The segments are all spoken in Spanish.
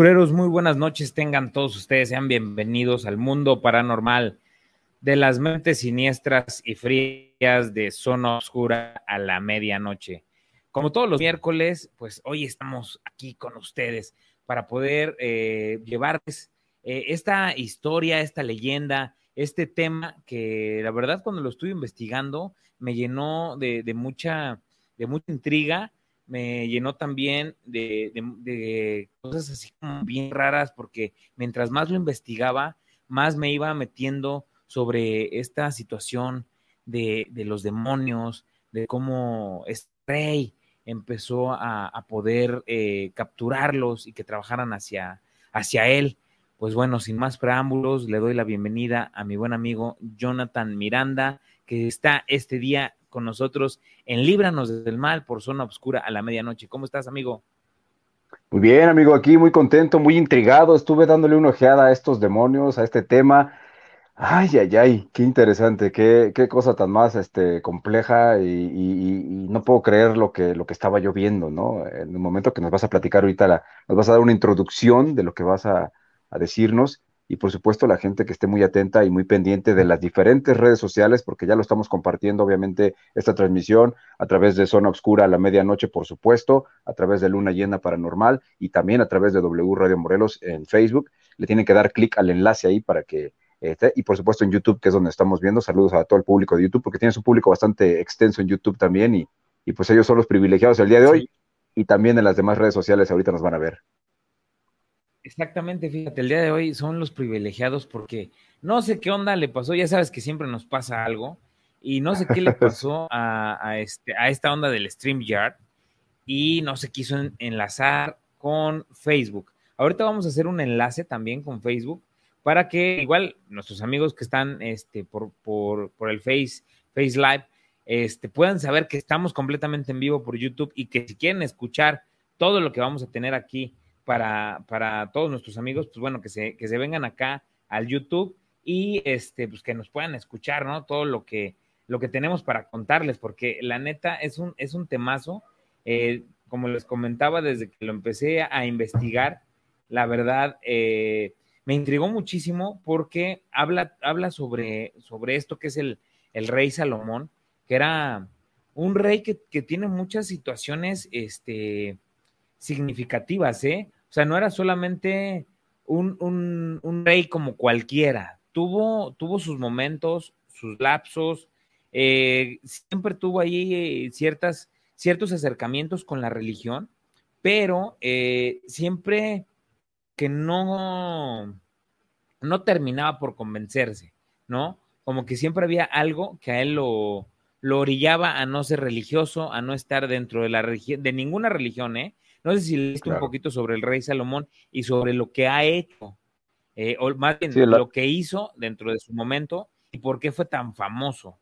Muy buenas noches, tengan todos ustedes, sean bienvenidos al mundo paranormal de las mentes siniestras y frías de zona oscura a la medianoche. Como todos los miércoles, pues hoy estamos aquí con ustedes para poder eh, llevarles eh, esta historia, esta leyenda, este tema que la verdad cuando lo estuve investigando me llenó de mucha, de mucha intriga me llenó también de, cosas así como bien raras, porque mientras más lo investigaba, más me iba metiendo sobre esta situación de, los demonios, de cómo este rey empezó a, poder eh, capturarlos y que trabajaran hacia, hacia él. Pues bueno, sin más preámbulos, le doy la bienvenida a mi buen amigo Jonathan Miranda, que está este día con nosotros en Líbranos del Mal por Zona Oscura a la medianoche. ¿Cómo estás, amigo? Muy bien, amigo, aquí muy contento, muy intrigado. Estuve dándole una ojeada a estos demonios, a este tema. Ay, ay, ay, qué interesante, qué, qué cosa tan más este, compleja y, no puedo creer lo que, lo que estaba yo viendo, ¿no? En el momento que nos vas a platicar ahorita, nos vas a dar una introducción de lo que vas a, a decirnos y por supuesto la gente que esté muy atenta y muy pendiente de las diferentes redes sociales, porque ya lo estamos compartiendo, obviamente, esta transmisión a través de Zona Obscura a la medianoche, por supuesto, a través de Luna Llena Paranormal y también a través de W Radio Morelos en Facebook. Le tienen que dar clic al enlace ahí para que esté, y por supuesto en YouTube, que es donde estamos viendo. Saludos a todo el público de YouTube, porque tiene su público bastante extenso en YouTube también, y, y pues ellos son los privilegiados el día de hoy, y también en las demás redes sociales ahorita nos van a ver. Exactamente, fíjate, el día de hoy son los privilegiados porque no sé qué onda le pasó, ya sabes que siempre nos pasa algo, y no sé qué le pasó a, este, a esta onda del StreamYard y no se quiso enlazar con Facebook. Ahorita vamos a hacer un enlace también con Facebook para que igual nuestros amigos que están este, por, por, por el Face, Face Live este, puedan saber que estamos completamente en vivo por YouTube y que si quieren escuchar todo lo que vamos a tener aquí para, para todos nuestros amigos, pues bueno, que se, que se vengan acá al YouTube y este, pues que nos puedan escuchar, ¿no? Todo lo que, lo que tenemos para contarles, porque la neta es un, es un temazo. Eh, como les comentaba desde que lo empecé a investigar, la verdad eh, me intrigó muchísimo porque habla, habla sobre, sobre esto que es el, el rey Salomón, que era un rey que, que tiene muchas situaciones este, significativas, ¿eh? O sea, no era solamente un, rey como cualquiera, tuvo, tuvo sus momentos, sus lapsos, eh, siempre tuvo ahí eh, ciertas, ciertos acercamientos con la religión, pero eh, siempre que no, no terminaba por convencerse, ¿no? Como que siempre había algo que a él lo, lo orillaba a no ser religioso, a no estar dentro de la de ninguna religión, ¿eh? No sé si leíste un poquito sobre el rey Salomón y sobre lo que ha hecho, eh, o más bien lo que hizo dentro de su momento y por qué fue tan famoso.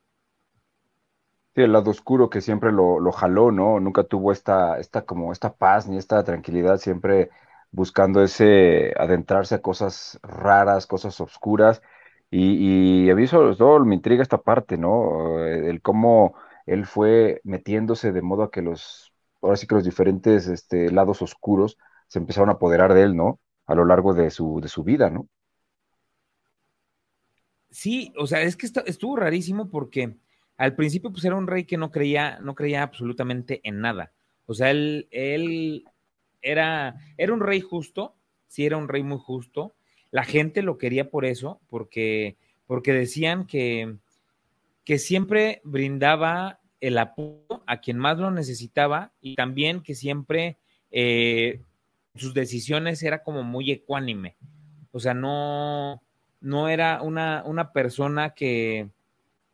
Sí, el lado oscuro que siempre lo, lo jaló, ¿no? Nunca tuvo esta, esta, como esta paz ni esta tranquilidad, siempre buscando ese adentrarse a cosas raras, cosas oscuras. Y, y a mí sobre todo me intriga esta parte, ¿no? El cómo él fue metiéndose de modo a que los ahora sí que los diferentes este, lados oscuros se empezaron a apoderar de él, ¿no? A lo largo de su, de su vida, ¿no? Sí, o sea, es que estuvo rarísimo porque al principio pues era un rey que no creía, no creía absolutamente en nada. O sea, él, él era, era un rey justo, sí era un rey muy justo. La gente lo quería por eso, porque, porque decían que, que siempre brindaba el apoyo a quien más lo necesitaba y también que siempre eh, sus decisiones era como muy ecuánime. O sea, no, no era una, una persona que,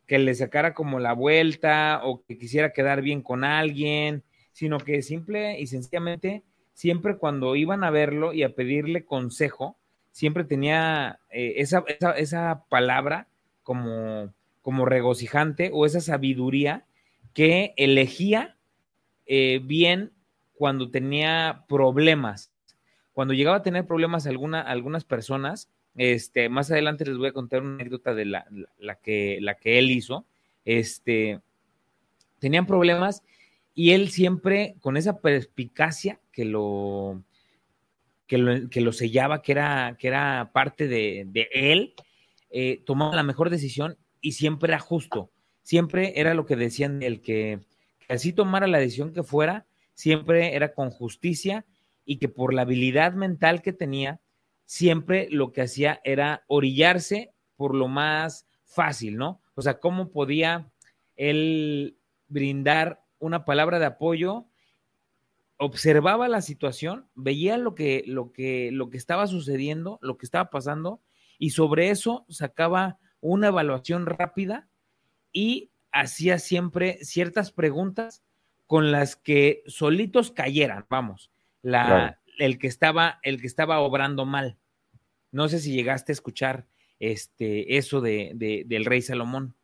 que le sacara como la vuelta o que quisiera quedar bien con alguien, sino que simple y sencillamente, siempre cuando iban a verlo y a pedirle consejo, siempre tenía eh, esa, esa, esa, palabra como, como regocijante o esa sabiduría que elegía eh, bien cuando tenía problemas. Cuando llegaba a tener problemas alguna, algunas personas, este, más adelante les voy a contar una anécdota de la, que, la que él hizo. Este, tenían problemas y él siempre con esa perspicacia que lo, que lo, que lo sellaba, que era, que era parte de, él, eh, tomaba la mejor decisión y siempre era justo. Siempre era lo que decían el que, así tomara la decisión que fuera, siempre era con justicia y que por la habilidad mental que tenía, siempre lo que hacía era orillarse por lo más fácil, ¿no? O sea, cómo podía él brindar una palabra de apoyo, observaba la situación, veía lo que, lo que, lo que estaba sucediendo, lo que estaba pasando, y sobre eso sacaba una evaluación rápida y hacía siempre ciertas preguntas con las que solitos cayeran, vamos, la, el, que estaba, el que estaba obrando mal. No sé si llegaste a escuchar este, eso de, del rey Salomón.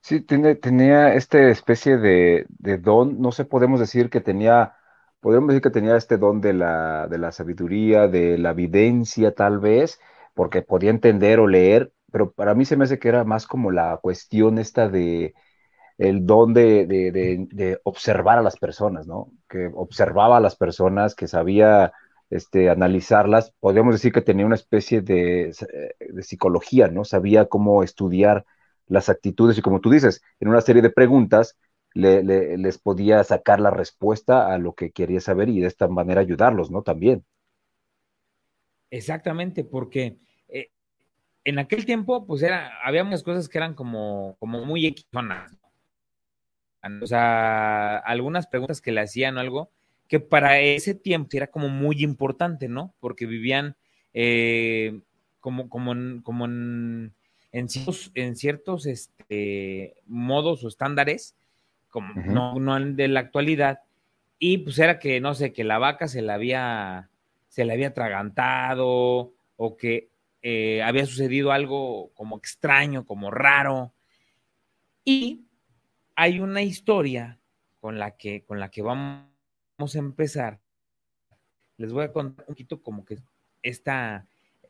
Sí, tiene, tenía esta especie de, don, no sé, podemos decir que tenía, podemos decir que tenía este don de la, de la sabiduría, de la evidencia tal vez, porque podía entender o leer, pero para mí se me hace que era más como la cuestión esta de el don de, de observar a las personas, ¿no? Que observaba a las personas, que sabía este, analizarlas, podríamos decir que tenía una especie de, de, psicología, ¿no? Sabía cómo estudiar las actitudes y como tú dices, en una serie de preguntas le, les podía sacar la respuesta a lo que quería saber y de esta manera ayudarlos, ¿no? También. Exactamente, porque en aquel tiempo, pues era, había muchas cosas que eran como, como muy equizonas. O sea, algunas preguntas que le hacían o algo, que para ese tiempo era como muy importante, ¿no? Porque vivían eh, como, como, en, como en, ciertos, en ciertos este, modos o estándares, como no, no de la actualidad, y pues era que, no sé, que la vaca se la había, se la había atragantado, o que eh, había sucedido algo como extraño, como raro. Y hay una historia con la que, con la que vamos a empezar, les voy a contar un poquito como que esta,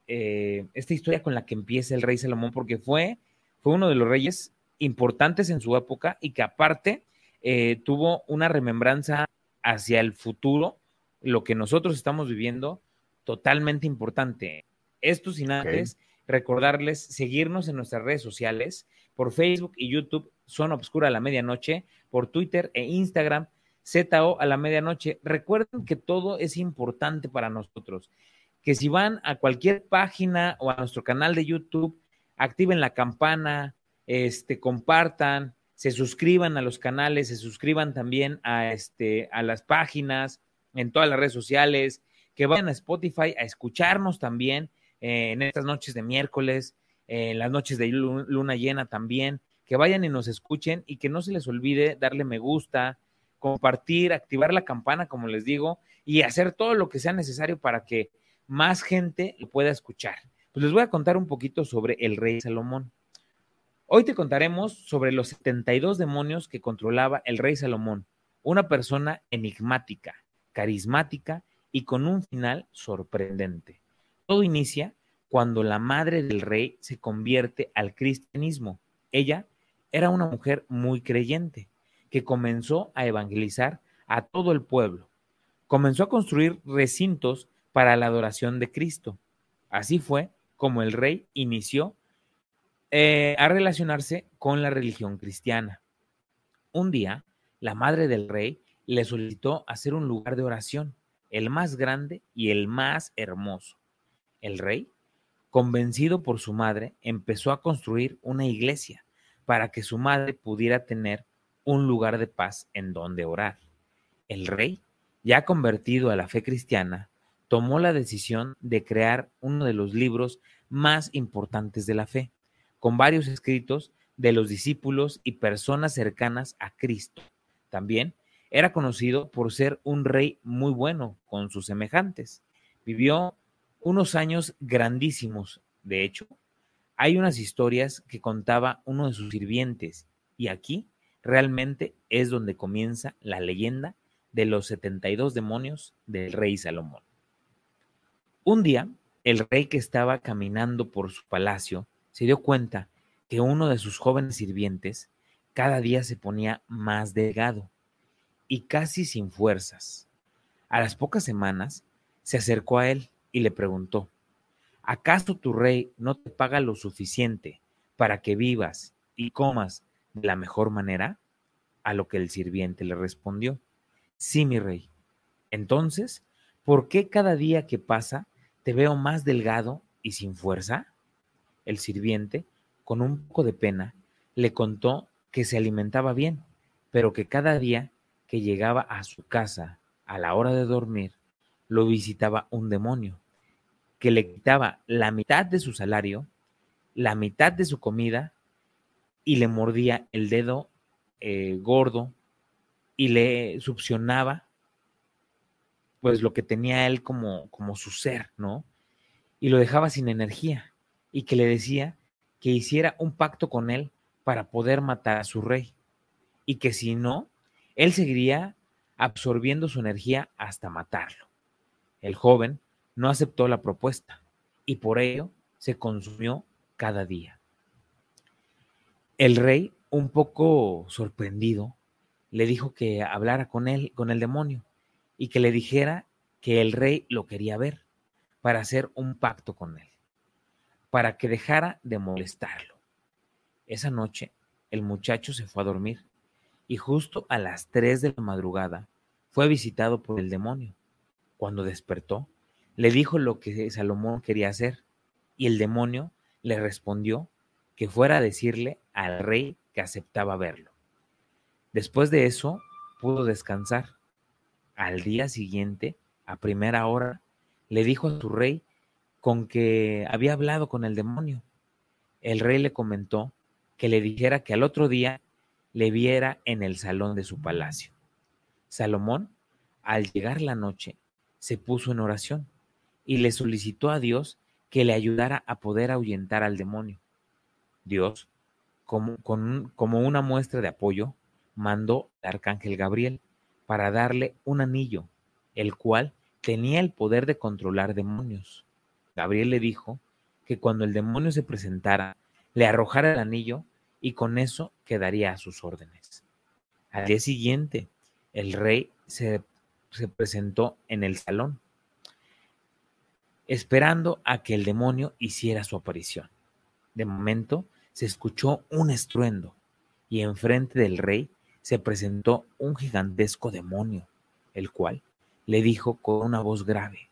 eh, esta historia con la que empieza el rey Salomón, porque fue, fue uno de los reyes importantes en su época y que aparte eh, tuvo una remembranza hacia el futuro, lo que nosotros estamos viviendo, totalmente importante. Esto sin antes recordarles seguirnos en nuestras redes sociales, por Facebook y YouTube, Zona Obscura a la Medianoche, por Twitter e Instagram, ZO a la medianoche. Recuerden que todo es importante para nosotros. Que si van a cualquier página o a nuestro canal de YouTube, activen la campana, este, compartan, se suscriban a los canales, se suscriban también a, este, a las páginas, en todas las redes sociales, que vayan a Spotify a escucharnos también eh, en estas noches de miércoles, en las noches de luna llena también, que vayan y nos escuchen y que no se les olvide darle me gusta, compartir, activar la campana, como les digo, y hacer todo lo que sea necesario para que más gente lo pueda escuchar. Pues les voy a contar un poquito sobre el rey Salomón. Hoy te contaremos sobre los 72 demonios que controlaba el rey Salomón, una persona enigmática, carismática y con un final sorprendente. Todo inicia cuando la madre del rey se convierte al cristianismo. Ella era una mujer muy creyente que comenzó a evangelizar a todo el pueblo. Comenzó a construir recintos para la adoración de Cristo. Así fue como el rey inició eh, a relacionarse con la religión cristiana. Un día, la madre del rey le solicitó hacer un lugar de oración, el más grande y el más hermoso. El rey, convencido por su madre, empezó a construir una iglesia para que su madre pudiera tener un lugar de paz en donde orar. El rey, ya convertido a la fe cristiana, tomó la decisión de crear uno de los libros más importantes de la fe, con varios escritos de los discípulos y personas cercanas a Cristo. También era conocido por ser un rey muy bueno con sus semejantes. Vivió unos años grandísimos. De hecho, hay unas historias que contaba uno de sus sirvientes y aquí realmente es donde comienza la leyenda de los 72 demonios del rey Salomón. Un día, el rey que estaba caminando por su palacio se dio cuenta que uno de sus jóvenes sirvientes cada día se ponía más delgado y casi sin fuerzas. A las pocas semanas se acercó a él y le preguntó, ¿acaso tu rey no te paga lo suficiente para que vivas y comas de la mejor manera? A lo que el sirviente le respondió, sí, mi rey. Entonces, ¿por qué cada día que pasa te veo más delgado y sin fuerza? El sirviente, con un poco de pena, le contó que se alimentaba bien, pero que cada día que llegaba a su casa a la hora de dormir, lo visitaba un demonio, que le quitaba la mitad de su salario, la mitad de su comida, y le mordía el dedo eh, gordo y le succionaba pues lo que tenía él como, como su ser, ¿no? Y lo dejaba sin energía y que le decía que hiciera un pacto con él para poder matar a su rey y que si no, él seguiría absorbiendo su energía hasta matarlo. El joven no aceptó la propuesta y por ello se consumió cada día. El rey, un poco sorprendido, le dijo que hablara con él, con el demonio, y que le dijera que el rey lo quería ver para hacer un pacto con él, para que dejara de molestarlo. Esa noche el muchacho se fue a dormir y justo a las tres de la madrugada fue visitado por el demonio. Cuando despertó, le dijo lo que Salomón quería hacer y el demonio le respondió que fuera a decirle al rey que aceptaba verlo. Después de eso, pudo descansar. Al día siguiente, a primera hora, le dijo a su rey con que había hablado con el demonio. El rey le comentó que le dijera que al otro día le viera en el salón de su palacio. Salomón, al llegar la noche, se puso en oración y le solicitó a Dios que le ayudara a poder ahuyentar al demonio. Dios, como, como una muestra de apoyo, mandó al arcángel Gabriel para darle un anillo, el cual tenía el poder de controlar demonios. Gabriel le dijo que cuando el demonio se presentara, le arrojara el anillo y con eso quedaría a sus órdenes. Al día siguiente, el rey se, se presentó en el salón, esperando a que el demonio hiciera su aparición. De momento, se escuchó un estruendo y enfrente del rey se presentó un gigantesco demonio, el cual le dijo con una voz grave,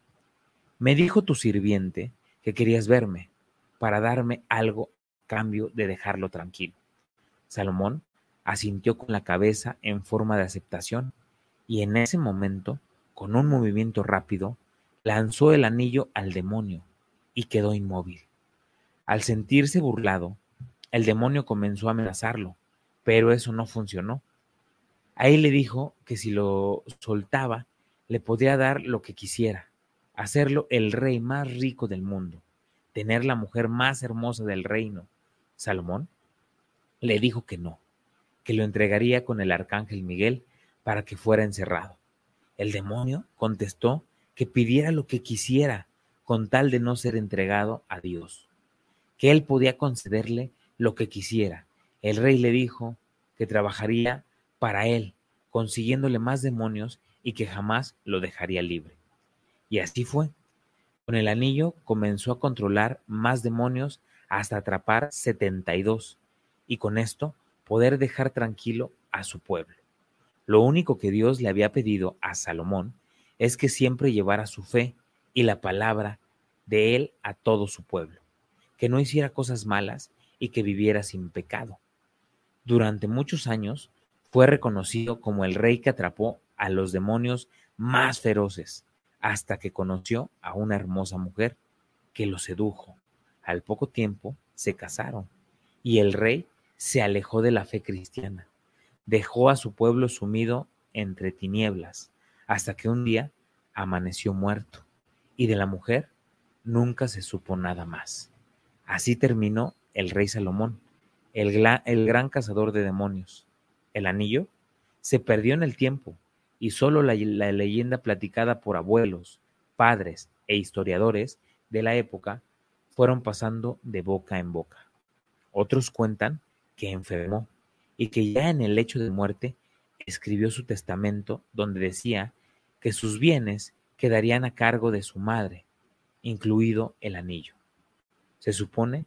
me dijo tu sirviente que querías verme para darme algo a cambio de dejarlo tranquilo. Salomón asintió con la cabeza en forma de aceptación y en ese momento, con un movimiento rápido, lanzó el anillo al demonio y quedó inmóvil. Al sentirse burlado, el demonio comenzó a amenazarlo, pero eso no funcionó. Ahí le dijo que si lo soltaba, le podía dar lo que quisiera, hacerlo el rey más rico del mundo, tener la mujer más hermosa del reino. Salomón le dijo que no, que lo entregaría con el arcángel Miguel para que fuera encerrado. El demonio contestó que pidiera lo que quisiera con tal de no ser entregado a Dios, que él podía concederle lo que quisiera. El rey le dijo que trabajaría para él, consiguiéndole más demonios y que jamás lo dejaría libre. Y así fue. Con el anillo comenzó a controlar más demonios hasta atrapar 72 y con esto poder dejar tranquilo a su pueblo. Lo único que Dios le había pedido a Salomón es que siempre llevara su fe y la palabra de él a todo su pueblo, que no hiciera cosas malas y que viviera sin pecado. Durante muchos años fue reconocido como el rey que atrapó a los demonios más feroces, hasta que conoció a una hermosa mujer que lo sedujo. Al poco tiempo se casaron y el rey se alejó de la fe cristiana, dejó a su pueblo sumido entre tinieblas, hasta que un día amaneció muerto, y de la mujer nunca se supo nada más. Así terminó el rey Salomón, el, gran cazador de demonios. El anillo se perdió en el tiempo, y solo la leyenda platicada por abuelos, padres e historiadores de la época fueron pasando de boca en boca. Otros cuentan que enfermó y que ya en el lecho de muerte escribió su testamento donde decía que sus bienes quedarían a cargo de su madre, incluido el anillo. Se supone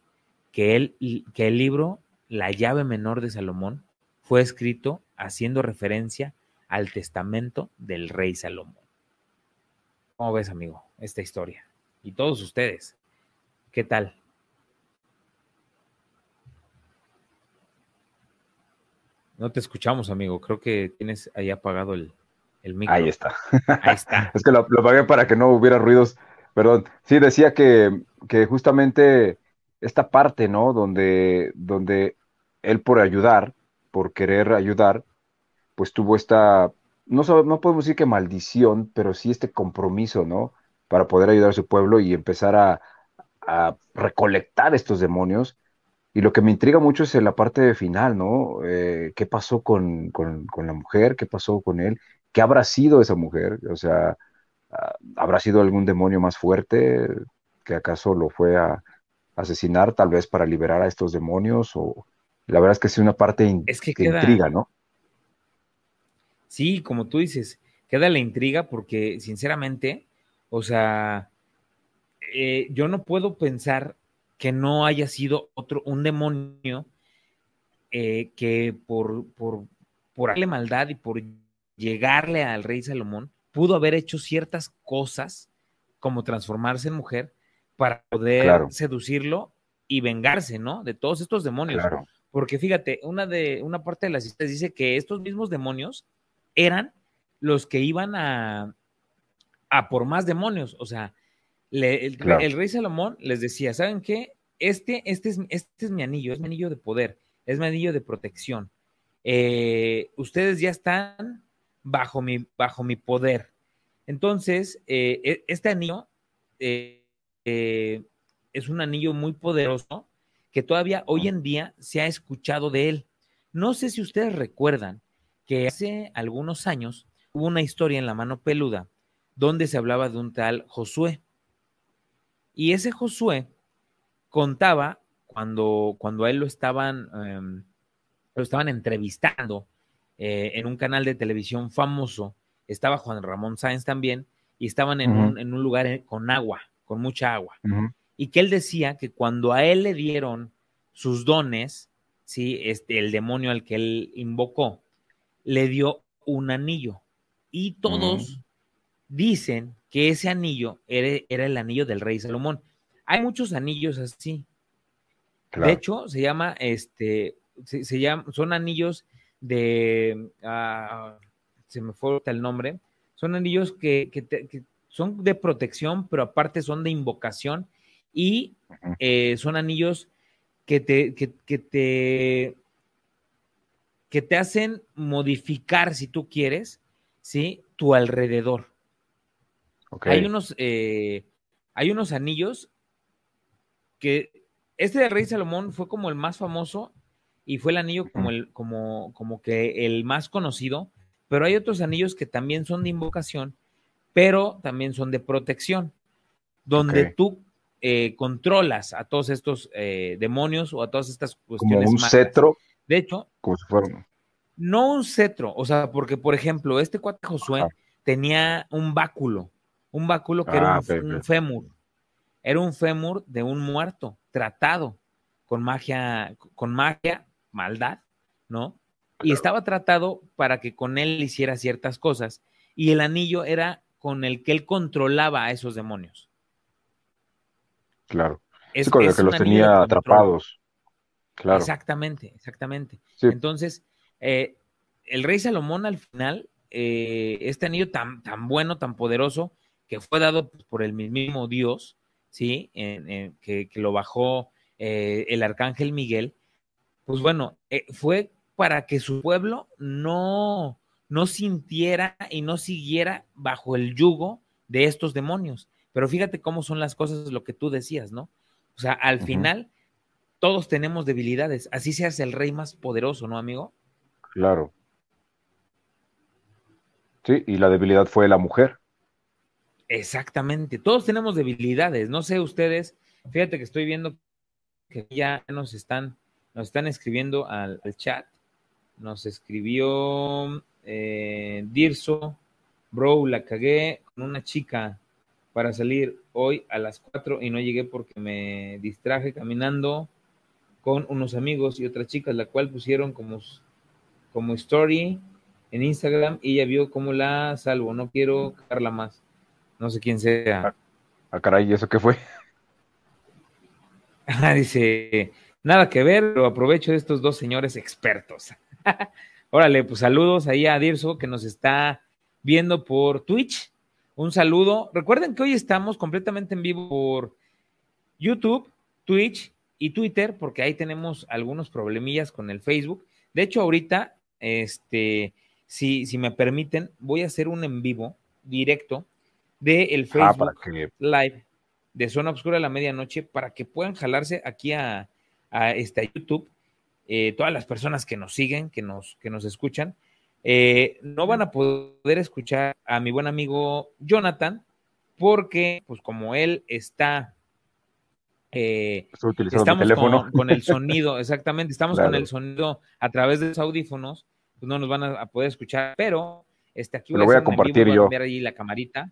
que el, que el libro La llave menor de Salomón fue escrito haciendo referencia al testamento del rey Salomón. ¿Cómo ves, amigo, esta historia? Y todos ustedes, ¿qué tal? No te escuchamos, amigo. Creo que tienes ahí apagado el, el micro. Ahí está. Ahí está. es que lo, lo, apagué para que no hubiera ruidos. Perdón. Sí, decía que, que justamente esta parte, ¿no? Donde, donde él por ayudar, por querer ayudar, pues tuvo esta, no, no podemos decir que maldición, pero sí este compromiso, ¿no? Para poder ayudar a su pueblo y empezar a, a recolectar estos demonios y lo que me intriga mucho es en la parte final, ¿no? Eh, ¿Qué pasó con, con, la mujer? ¿Qué pasó con él? ¿Qué habrá sido esa mujer? O sea, ah, ¿habrá sido algún demonio más fuerte que acaso lo fue a asesinar, tal vez para liberar a estos demonios? O la verdad es que es una parte es que, intriga, ¿no? Sí, como tú dices, queda la intriga porque, sinceramente, o sea, eh, yo no puedo pensar que no haya sido otro, un demonio eh, que por, por, por darle maldad y por llegarle al rey Salomón, pudo haber hecho ciertas cosas, como transformarse en mujer, para poder seducirlo y vengarse, ¿no? De todos estos demonios. Porque fíjate, una, de, una parte de las historias dice que estos mismos demonios eran los que iban a, a por más demonios. O sea, el, rey Salomón les decía, ¿saben qué? Este, este, es, este es mi anillo, es mi anillo de poder, es mi anillo de protección. Eh, ustedes ya están bajo mi, bajo mi poder. Entonces, eh, e, este anillo eh, es un anillo muy poderoso que todavía hoy en día se ha escuchado de él. No sé si ustedes recuerdan que hace algunos años hubo una historia en la mano peluda donde se hablaba de un tal Josué. Y ese Josué contaba cuando, cuando a él lo estaban, em, lo estaban entrevistando eh, en un canal de televisión famoso, estaba Juan Ramón Sáenz también, y estaban en, un, lugar eh, con agua, con mucha agua. Y que él decía que cuando a él le dieron sus dones, ¿sí? este, el demonio al que él invocó, le dio un anillo. Y todos dicen que ese anillo era, el anillo del rey Salomón. Hay muchos anillos así. De hecho, se llama, este, se, llama, son anillos de, ah, se me fue el nombre, son anillos que, son de protección, pero aparte son de invocación y eh, son anillos que te, que, te, que te hacen modificar, si tú quieres, ¿sí? Tu alrededor. Hay unos, eh, hay unos anillos que este del rey Salomón fue como el más famoso y fue el anillo como el, como, como que el más conocido, pero hay otros anillos que también son de invocación, pero también son de protección, donde tú eh, controlas a todos estos eh, demonios o a todas estas cuestiones. Como un cetro. De hecho, como si fuera... no un cetro, o sea, porque por ejemplo, este cuate Josué tenía un báculo, un báculo que era ah, un, fémur. Era un fémur de un muerto, tratado con magia, con magia, maldad, ¿no? Y estaba tratado para que con él hiciera ciertas cosas. Y el anillo era con el que él controlaba a esos demonios. Claro. Es, con el que los tenía atrapados. Claro. Exactamente, exactamente. Entonces, eh, el rey Salomón al final, eh, este anillo tan, tan bueno, tan poderoso, que fue dado pues, por el mismo Dios, ¿sí? que, lo bajó eh, el arcángel Miguel, pues bueno, eh, fue para que su pueblo no, no sintiera y no siguiera bajo el yugo de estos demonios. Pero fíjate cómo son las cosas, lo que tú decías, ¿no? O sea, al final todos tenemos debilidades, así se hace el rey más poderoso, ¿no, amigo? Claro. Sí, y la debilidad fue la mujer. Exactamente, todos tenemos debilidades, no sé ustedes, fíjate que estoy viendo que ya nos están, nos están escribiendo al, chat, nos escribió eh, Dirso, Bro, la cagué con una chica para salir hoy a las 4 y no llegué porque me distraje caminando con unos amigos y otras chicas, la cual pusieron como, como story en Instagram y ella vio cómo la salvo. No quiero cagarla más. No sé quién sea. Ah, ah caray, ¿y eso qué fue? dice, nada que ver, pero aprovecho de estos dos señores expertos. Órale, pues saludos ahí a Dirso que nos está viendo por Twitch. Un saludo. Recuerden que hoy estamos completamente en vivo por YouTube, Twitch y Twitter, porque ahí tenemos algunos problemillas con el Facebook. De hecho, ahorita, este, si, si me permiten, voy a hacer un en vivo directo de el ah, Facebook Live de Zona Oscura a la medianoche para que puedan jalarse aquí a, a este, YouTube. Eh, todas las personas que nos siguen, que nos, que nos escuchan, eh, no van a poder escuchar a mi buen amigo Jonathan, porque, pues como él está, eh, estamos con, el sonido, exactamente, estamos con el sonido a través de los audífonos, pues no nos van a, poder escuchar, pero este, aquí lo voy a compartir yo. Voy a ahí la camarita.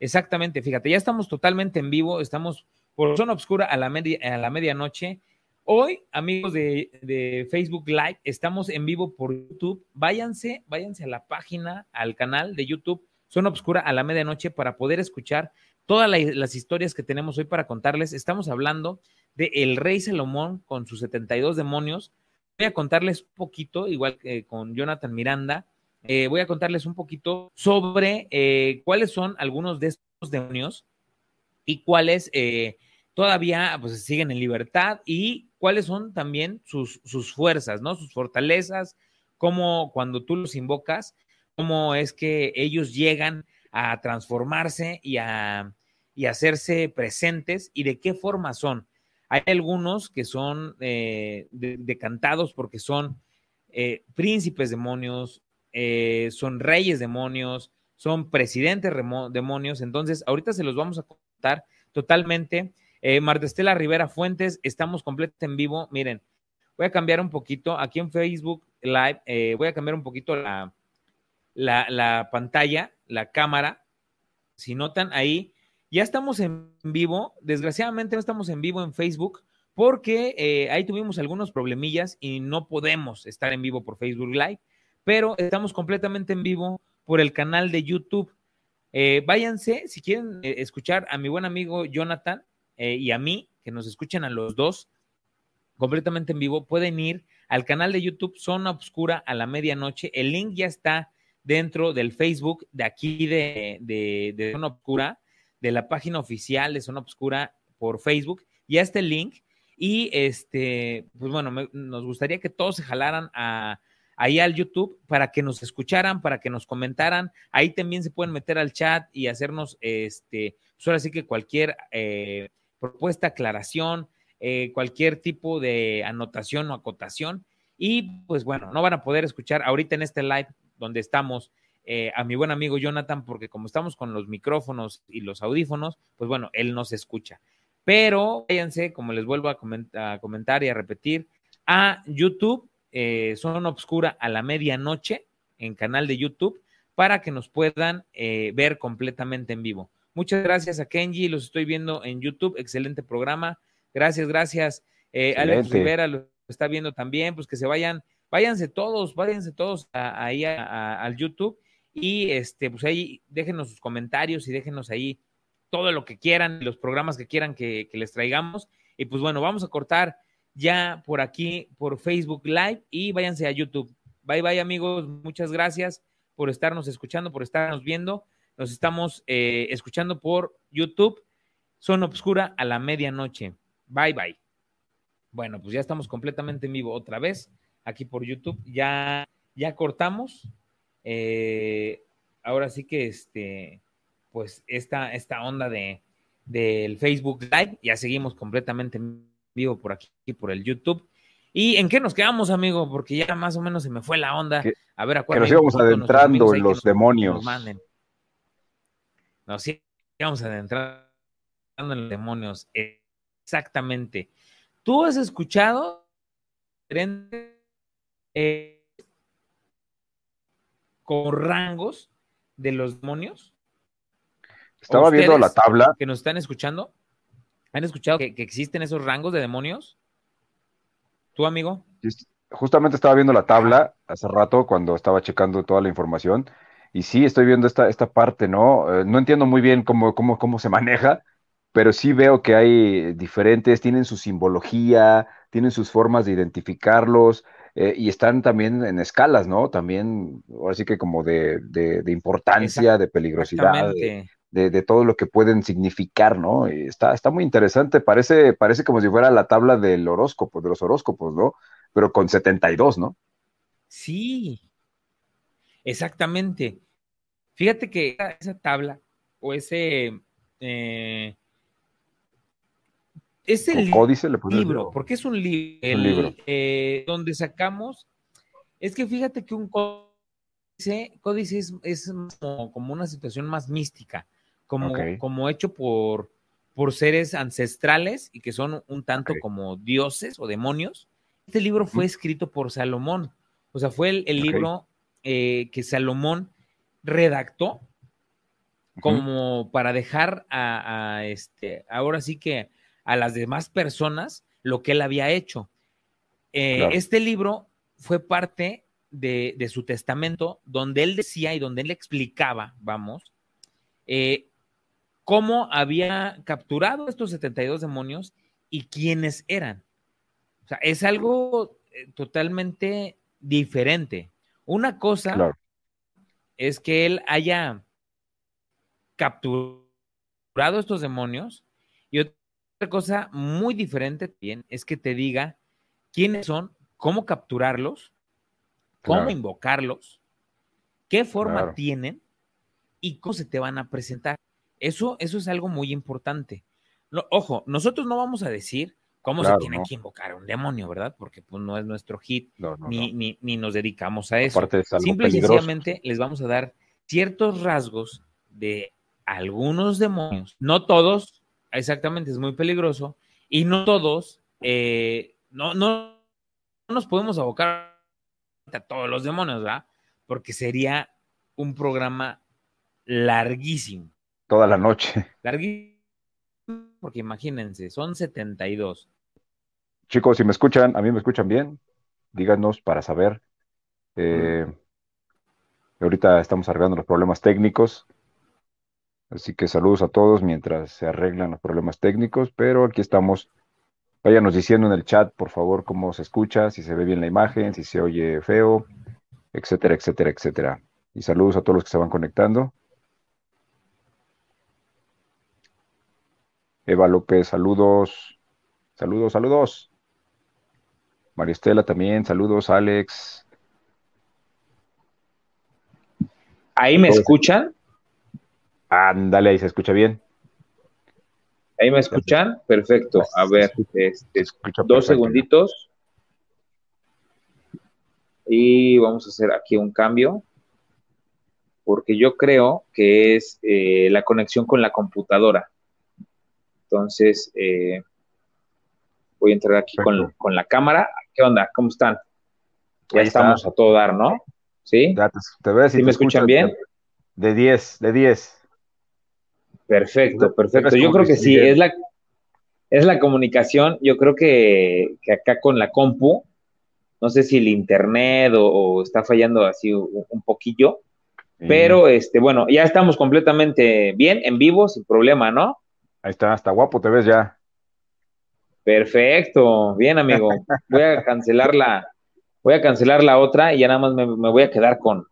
Exactamente, fíjate, ya estamos totalmente en vivo, estamos por zona oscura a la, media, a la medianoche Hoy, amigos de, Facebook Live, estamos en vivo por YouTube. Váyanse, váyanse a la página, al canal de YouTube Zona Obscura a la medianoche para poder escuchar todas las historias que tenemos hoy para contarles. Estamos hablando de El Rey Salomón con sus 72 demonios. Voy a contarles un poquito, igual que con Jonathan Miranda, eh, voy a contarles un poquito sobre eh, cuáles son algunos de estos demonios y cuáles eh, todavía pues, siguen en libertad y cuáles son también sus, sus fuerzas, ¿no? Sus fortalezas, cómo cuando tú los invocas, cómo es que ellos llegan a transformarse y a, y hacerse presentes y de qué forma son. Hay algunos que son eh, decantados porque son eh, príncipes demonios, eh, son reyes demonios, son presidentes demonios. Entonces, ahorita se los vamos a contar totalmente eh, Martestela Rivera Fuentes, estamos completamente en vivo. Miren, voy a cambiar un poquito aquí en Facebook Live, eh, voy a cambiar un poquito la, la, pantalla, la cámara. Si notan ahí, ya estamos en vivo. Desgraciadamente no estamos en vivo en Facebook porque eh, ahí tuvimos algunos problemillas y no podemos estar en vivo por Facebook Live, pero estamos completamente en vivo por el canal de YouTube. váyanse, si quieren escuchar a mi buen amigo Jonathan, eh, y a mí, que nos escuchen a los dos completamente en vivo, pueden ir al canal de YouTube Zona Obscura a la medianoche. El link ya está dentro del Facebook de aquí de, de, Zona Obscura, de la página oficial de Zona Obscura por Facebook. Ya está el link. Y este, pues bueno, nos gustaría que todos se jalaran a, ahí al YouTube para que nos escucharan, para que nos comentaran. Ahí también se pueden meter al chat y hacernos, este, pues ahora que cualquier eh, propuesta, aclaración, eh, cualquier tipo de anotación o acotación. Y pues bueno, no van a poder escuchar ahorita en este live donde estamos eh, a mi buen amigo Jonathan, porque como estamos con los micrófonos y los audífonos, pues bueno, él nos escucha. Pero váyanse, como les vuelvo a, comentar, y a repetir, a YouTube, eh, Zona Obscura a la medianoche, en canal de YouTube, para que nos puedan ver completamente en vivo. Muchas gracias a Kenji, los estoy viendo en YouTube, excelente programa. Gracias, gracias. Eh, Alex Rivera lo está viendo también, pues que se vayan, váyanse todos, váyanse todos ahí al YouTube y este, pues ahí déjenos sus comentarios y déjenos ahí todo lo que quieran, los programas que quieran que, que les traigamos. Y pues bueno, vamos a cortar ya por aquí, por Facebook Live y váyanse a YouTube. Bye bye amigos, muchas gracias por estarnos escuchando, por estarnos viendo. Nos estamos eh, escuchando por YouTube. Zona Obscura a la medianoche. Bye bye. Bueno, pues ya estamos completamente en vivo otra vez aquí por YouTube. Ya, ya cortamos. Eh, ahora sí que este, pues esta, esta onda de del Facebook Live, ya seguimos completamente en vivo por aquí, por el YouTube. ¿Y en qué nos quedamos, amigo? Porque ya más o menos se me fue la onda. a ver, a Que nos íbamos adentrando en los demonios. Nos íbamos adentrando en los demonios. Exactamente. ¿Tú has escuchado eh, con rangos de los demonios? Estaba viendo la tabla. Que nos están escuchando. ¿Han escuchado que, existen esos rangos de demonios? ¿Tú, amigo? Justamente estaba viendo la tabla hace rato cuando estaba checando toda la información. Y sí, estoy viendo esta, esta parte, ¿no? Eh, no entiendo muy bien cómo, cómo, cómo se maneja, pero sí veo que hay diferentes, tienen su simbología, tienen sus formas de identificarlos. Eh, y están también en escalas, ¿no? También, ahora sí que como de, de, importancia, de peligrosidad, de, todo lo que pueden significar, ¿no? está, está muy interesante, parece, parece como si fuera la tabla del horóscopo, de los horóscopos, ¿no? Pero con 72, ¿no? Sí, exactamente. Fíjate que esa tabla o ese... Eh, es el códice, le libro, porque es un, libro eh, donde sacamos, es que fíjate que un códice, códice es, es como, una situación más mística, como, como hecho por, por seres ancestrales y que son un tanto como dioses o demonios. Este libro fue escrito por Salomón, o sea, fue el, libro eh, que Salomón redactó como para dejar a, este, ahora sí que a las demás personas lo que él había hecho. Eh, este libro fue parte de, su testamento donde él decía y donde él explicaba, vamos, eh, cómo había capturado estos 72 demonios y quiénes eran. O sea, es algo eh, totalmente diferente. Una cosa es que él haya capturado estos demonios y otra otra cosa muy diferente también es que te diga quiénes son, cómo capturarlos, cómo invocarlos, qué forma tienen y cómo se te van a presentar. Eso, eso es algo muy importante. ojo, nosotros no vamos a decir cómo se tiene que invocar a un demonio, ¿verdad? Porque pues, no es nuestro hit, ni, ni, nos dedicamos a eso. Simple y sencillamente les vamos a dar ciertos rasgos de algunos demonios, no todos, Exactamente, es muy peligroso. Y no todos, eh, no, no, nos podemos abocar a todos los demonios, ¿verdad? Porque sería un programa larguísimo. Toda la noche. Larguísimo, porque imagínense, son 72. Chicos, si me escuchan, a mí me escuchan bien, díganos para saber. Eh, ahorita estamos arreglando los problemas técnicos. Así que saludos a todos mientras se arreglan los problemas técnicos, pero aquí estamos. Váyanos diciendo en el chat, por favor, cómo se escucha, si se ve bien la imagen, si se oye feo, etcétera, etcétera, etcétera. Y saludos a todos los que se van conectando. Eva López, saludos. Saludos, saludos. María Estela también, saludos, Alex. ¿Ahí me escuchan? Ándale, ahí se escucha bien. ¿Ahí me escuchan? Perfecto. A ver, este, dos segunditos. Y vamos a hacer aquí un cambio. Porque yo creo que es eh, la conexión con la computadora. Entonces, eh, voy a entrar aquí con, la cámara. ¿Qué onda? ¿Cómo están? Ya estamos a todo dar, ¿no? ¿Sí? te, ves ¿Sí me escuchan bien? De 10, de 10. Perfecto, perfecto. Yo creo que sí, es la, es la comunicación. Yo creo que, acá con la compu, no sé si el internet o, está fallando así un, poquillo, pero este, bueno, ya estamos completamente bien, en vivo, sin problema, ¿no? Ahí está, hasta guapo te ves ya. Perfecto, bien amigo. Voy a cancelar la, voy a cancelar la otra y ya nada más me, voy a quedar con,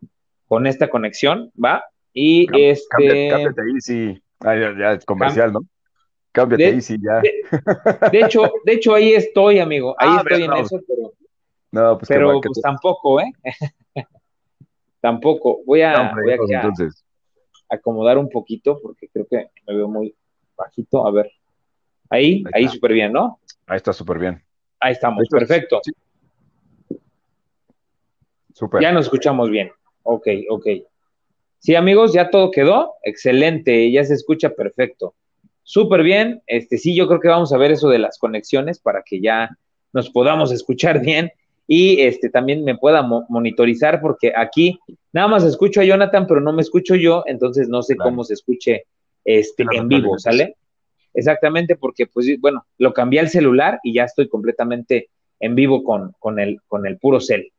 con esta conexión, ¿va? Y este. Cámbiate ahí, sí. Ah, ya, es comercial, ¿no? Cámbiate ahí, sí, ya. De, hecho, de hecho, ahí estoy, amigo. Ahí ah, estoy en eso, pero. No, pues, pero pues tampoco, ¿eh? tampoco. Voy a, voy a, acomodar un poquito porque creo que me veo muy bajito. A ver. Ahí, ahí, súper bien, ¿no? Ahí está súper bien. Ahí estamos, perfecto. Super. Ya nos escuchamos bien. Ok, ok. Sí, amigos, ya todo quedó. Excelente, ya se escucha perfecto. Súper bien. Este, sí, yo creo que vamos a ver eso de las conexiones para que ya nos podamos escuchar bien y este también me pueda monitorizar porque aquí nada más escucho a Jonathan, pero no me escucho yo, entonces no sé cómo se escuche este, en vivo, ¿sale? Exactamente, porque pues bueno, lo cambié al celular y ya estoy completamente en vivo con, con, el, con el puro cel.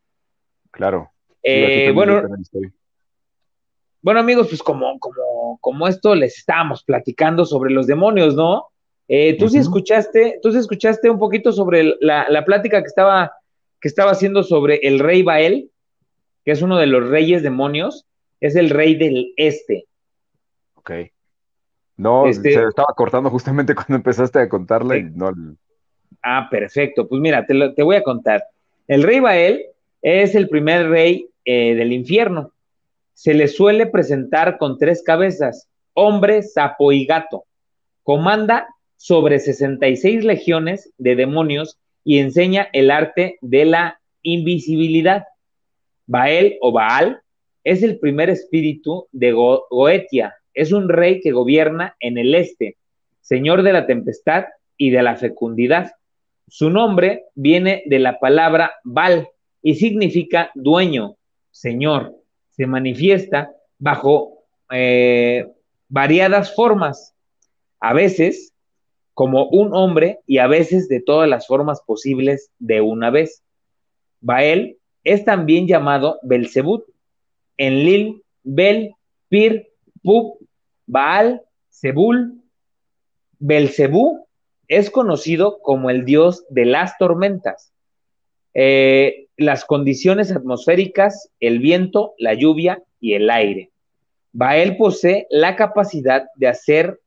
Claro. Eh, bueno, bueno, amigos, pues como, como, como esto les estábamos platicando sobre los demonios, ¿no? Eh, tú sí escuchaste, tú sí escuchaste un poquito sobre la, la, plática que estaba, que estaba haciendo sobre el rey Bael, que es uno de los reyes demonios, es el rey del este. Ok. No, este se estaba cortando justamente cuando empezaste a contarle. no... Ah, perfecto. Pues mira, te, te voy a contar. El rey Bael es el primer rey eh, del infierno se le suele presentar con tres cabezas, hombre, sapo y gato. Comanda sobre 66 legiones de demonios y enseña el arte de la invisibilidad. Bael o Baal es el primer espíritu de Goetia. Es un rey que gobierna en el este, señor de la tempestad y de la fecundidad. Su nombre viene de la palabra Baal y significa dueño, señor se manifiesta bajo eh, variadas formas, a veces como un hombre y a veces de todas las formas posibles de una vez. Bael es también llamado Belzebut, en Lil, Bel, Pir, Pub, Baal, Zebul. Belzebú es conocido como el dios de las tormentas. Eh, las condiciones atmosféricas, el viento, la lluvia y el aire. Bael posee la capacidad de hacer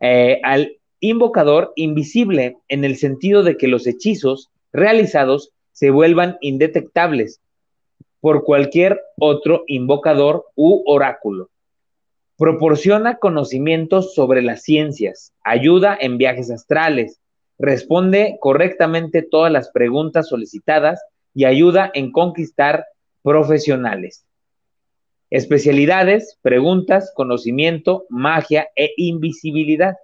eh, al invocador invisible en el sentido de que los hechizos realizados se vuelvan indetectables por cualquier otro invocador u oráculo. Proporciona conocimientos sobre las ciencias, ayuda en viajes astrales, responde correctamente todas las preguntas solicitadas y ayuda en conquistar profesionales. Especialidades, preguntas, conocimiento, magia e invisibilidad.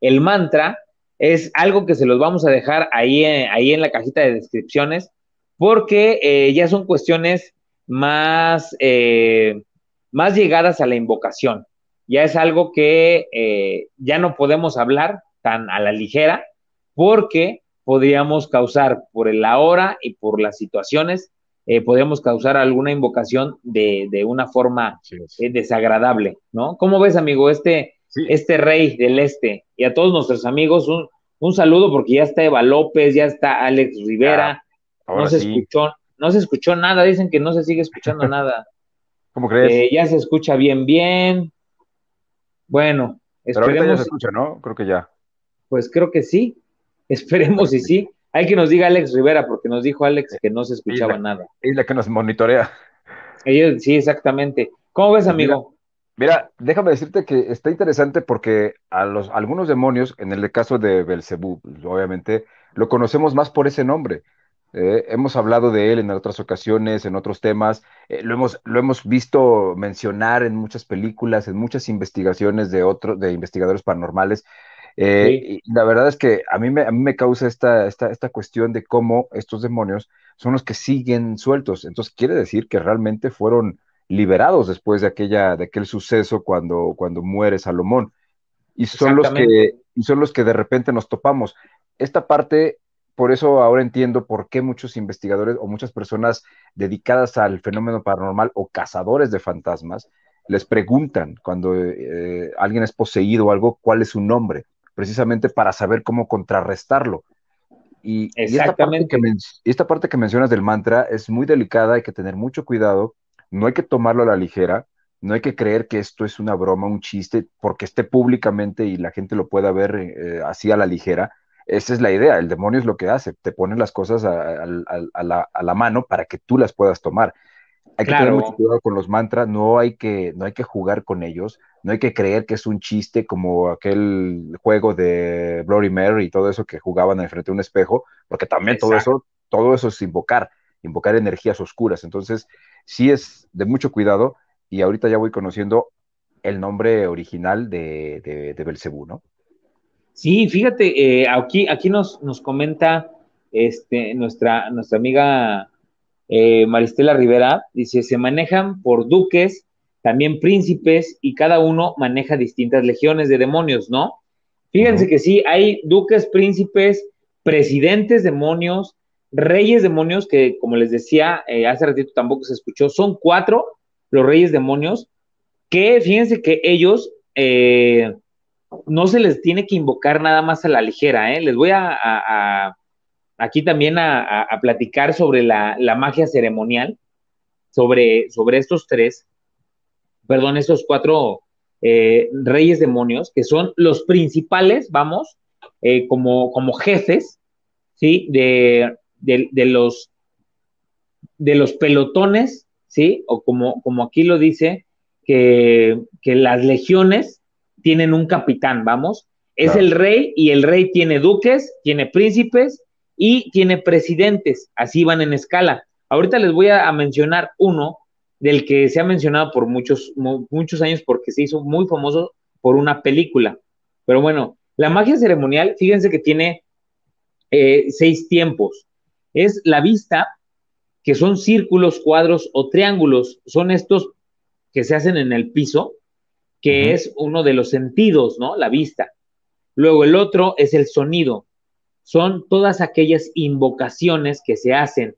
El mantra es algo que se los vamos a dejar ahí, eh, ahí en la cajita de descripciones porque eh, ya son cuestiones más, eh, más llegadas a la invocación. Ya es algo que ya no podemos hablar tan a la ligera porque podríamos causar por la hora y por las situaciones, eh, podríamos causar alguna invocación de, una forma eh, desagradable, ¿no? ¿Cómo ves, amigo, este, este rey del este? Y a todos nuestros amigos, un, saludo porque ya está Eva López, ya está Alex Rivera, no se escuchó, no se escuchó nada, dicen que no se sigue escuchando nada. ¿Cómo crees? Eh, ya se escucha bien, bien. Bueno, esperemos. Pero ya se escucha, ¿no? Creo que ya. Pues creo que sí. Esperemos y sí. Hay que nos diga Alex Rivera, porque nos dijo Alex que no se escuchaba nada. Es la que nos monitorea. sí, exactamente. ¿Cómo ves, amigo? Mira, déjame decirte que está interesante porque a los algunos demonios, en el caso de Belcebú, obviamente, lo conocemos más por ese nombre. Eh, hemos hablado de él en otras ocasiones, en otros temas, eh, lo, hemos, lo hemos visto mencionar en muchas películas, en muchas investigaciones de otros, de investigadores paranormales, eh, y la verdad es que a mí me, a mí me causa esta, esta, esta cuestión de cómo estos demonios son los que siguen sueltos. Entonces quiere decir que realmente fueron liberados después de, aquella, de aquel suceso cuando, cuando muere Salomón. Y son, los que, y son los que de repente nos topamos. Esta parte, por eso ahora entiendo por qué muchos investigadores o muchas personas dedicadas al fenómeno paranormal o cazadores de fantasmas les preguntan cuando eh, alguien es poseído o algo, cuál es su nombre precisamente para saber cómo contrarrestarlo. Y, esta, parte que esta parte que mencionas del mantra es muy delicada, hay que tener mucho cuidado, no hay que tomarlo a la ligera, no hay que creer que esto es una broma, un chiste, porque esté públicamente y la gente lo pueda ver eh, así a la ligera. Esa es la idea, el demonio es lo que hace, te pone las cosas a, la, mano para que tú las puedas tomar. Hay que tener mucho cuidado con los mantras, no hay que, no hay que jugar con ellos, no hay que creer que es un chiste como aquel juego de Bloody Mary y todo eso que jugaban enfrente de un espejo, porque también todo eso, todo eso es invocar, invocar energías oscuras. Entonces, sí es de mucho cuidado y ahorita ya voy conociendo el nombre original de, de, Belcebú, ¿no? Sí, fíjate, eh, aquí, aquí nos, nos comenta este, nuestra, nuestra amiga eh, Maristela Rivera, dice, se manejan por duques, también príncipes, y cada uno maneja distintas legiones de demonios, ¿no? Fíjense que sí, hay duques, príncipes, presidentes demonios, reyes demonios, que como les decía, eh, hace ratito tampoco se escuchó, son cuatro los reyes demonios, que fíjense que ellos eh, no se les tiene que invocar nada más a la ligera, ¿eh? Les voy a, aquí también a, platicar sobre la, magia ceremonial, sobre, sobre estos tres, perdón, estos cuatro eh, reyes demonios, que son los principales, vamos, eh, como, como jefes, ¿sí? De, de, los, de los pelotones, ¿sí? O como, como aquí lo dice, que, que las legiones tienen un capitán, vamos. Es el rey y el rey tiene duques, tiene príncipes y tiene presidentes. Así van en escala. Ahorita les voy a, mencionar uno del que se ha mencionado por muchos, muchos años porque se hizo muy famoso por una película. Pero bueno, la magia ceremonial, fíjense que tiene eh, seis tiempos. Es la vista, que son círculos, cuadros o triángulos. Son estos que se hacen en el piso que es uno de los sentidos, ¿no? La vista. Luego el otro es el sonido. Son todas aquellas invocaciones que se hacen,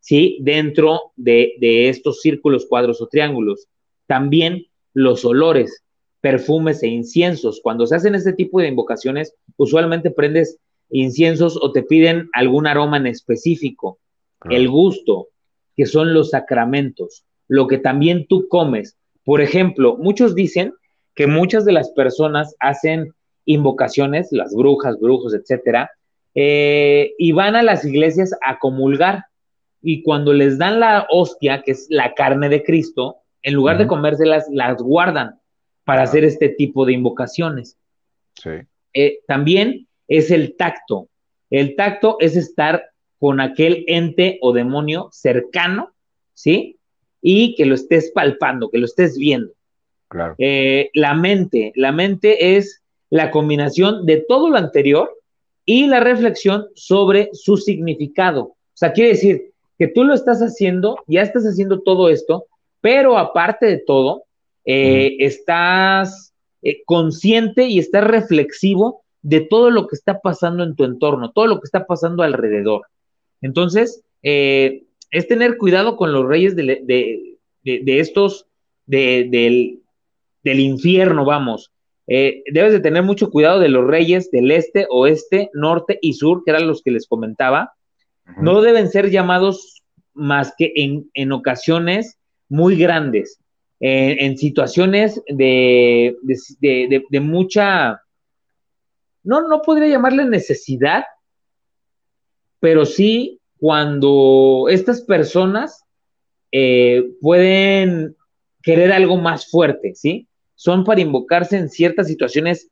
¿sí? Dentro de, estos círculos, cuadros o triángulos. También los olores, perfumes e inciensos. Cuando se hacen este tipo de invocaciones, usualmente prendes inciensos o te piden algún aroma en específico. El gusto, que son los sacramentos, lo que también tú comes. Por ejemplo, muchos dicen que muchas de las personas hacen invocaciones, las brujas, brujos, etcétera, eh, y van a las iglesias a comulgar. Y cuando les dan la hostia, que es la carne de Cristo, en lugar de comérselas, las guardan para hacer este tipo de invocaciones. Sí. Eh, también es el tacto. El tacto es estar con aquel ente o demonio cercano, ¿sí? Y que lo estés palpando, que lo estés viendo. Eh, la mente, la mente es la combinación de todo lo anterior y la reflexión sobre su significado. O sea, quiere decir que tú lo estás haciendo, ya estás haciendo todo esto, pero aparte de todo, eh, estás eh, consciente y estás reflexivo de todo lo que está pasando en tu entorno, todo lo que está pasando alrededor. Entonces, es tener cuidado con los reyes de, estos, del, del infierno, vamos. Eh, debes de tener mucho cuidado de los reyes del este, oeste, norte y sur, que eran los que les comentaba. No deben ser llamados más que en, ocasiones muy grandes, en, situaciones de, de, mucha, no, no podría llamarle necesidad, pero sí cuando estas personas eh, pueden querer algo más fuerte, ¿sí? Son para invocarse en ciertas situaciones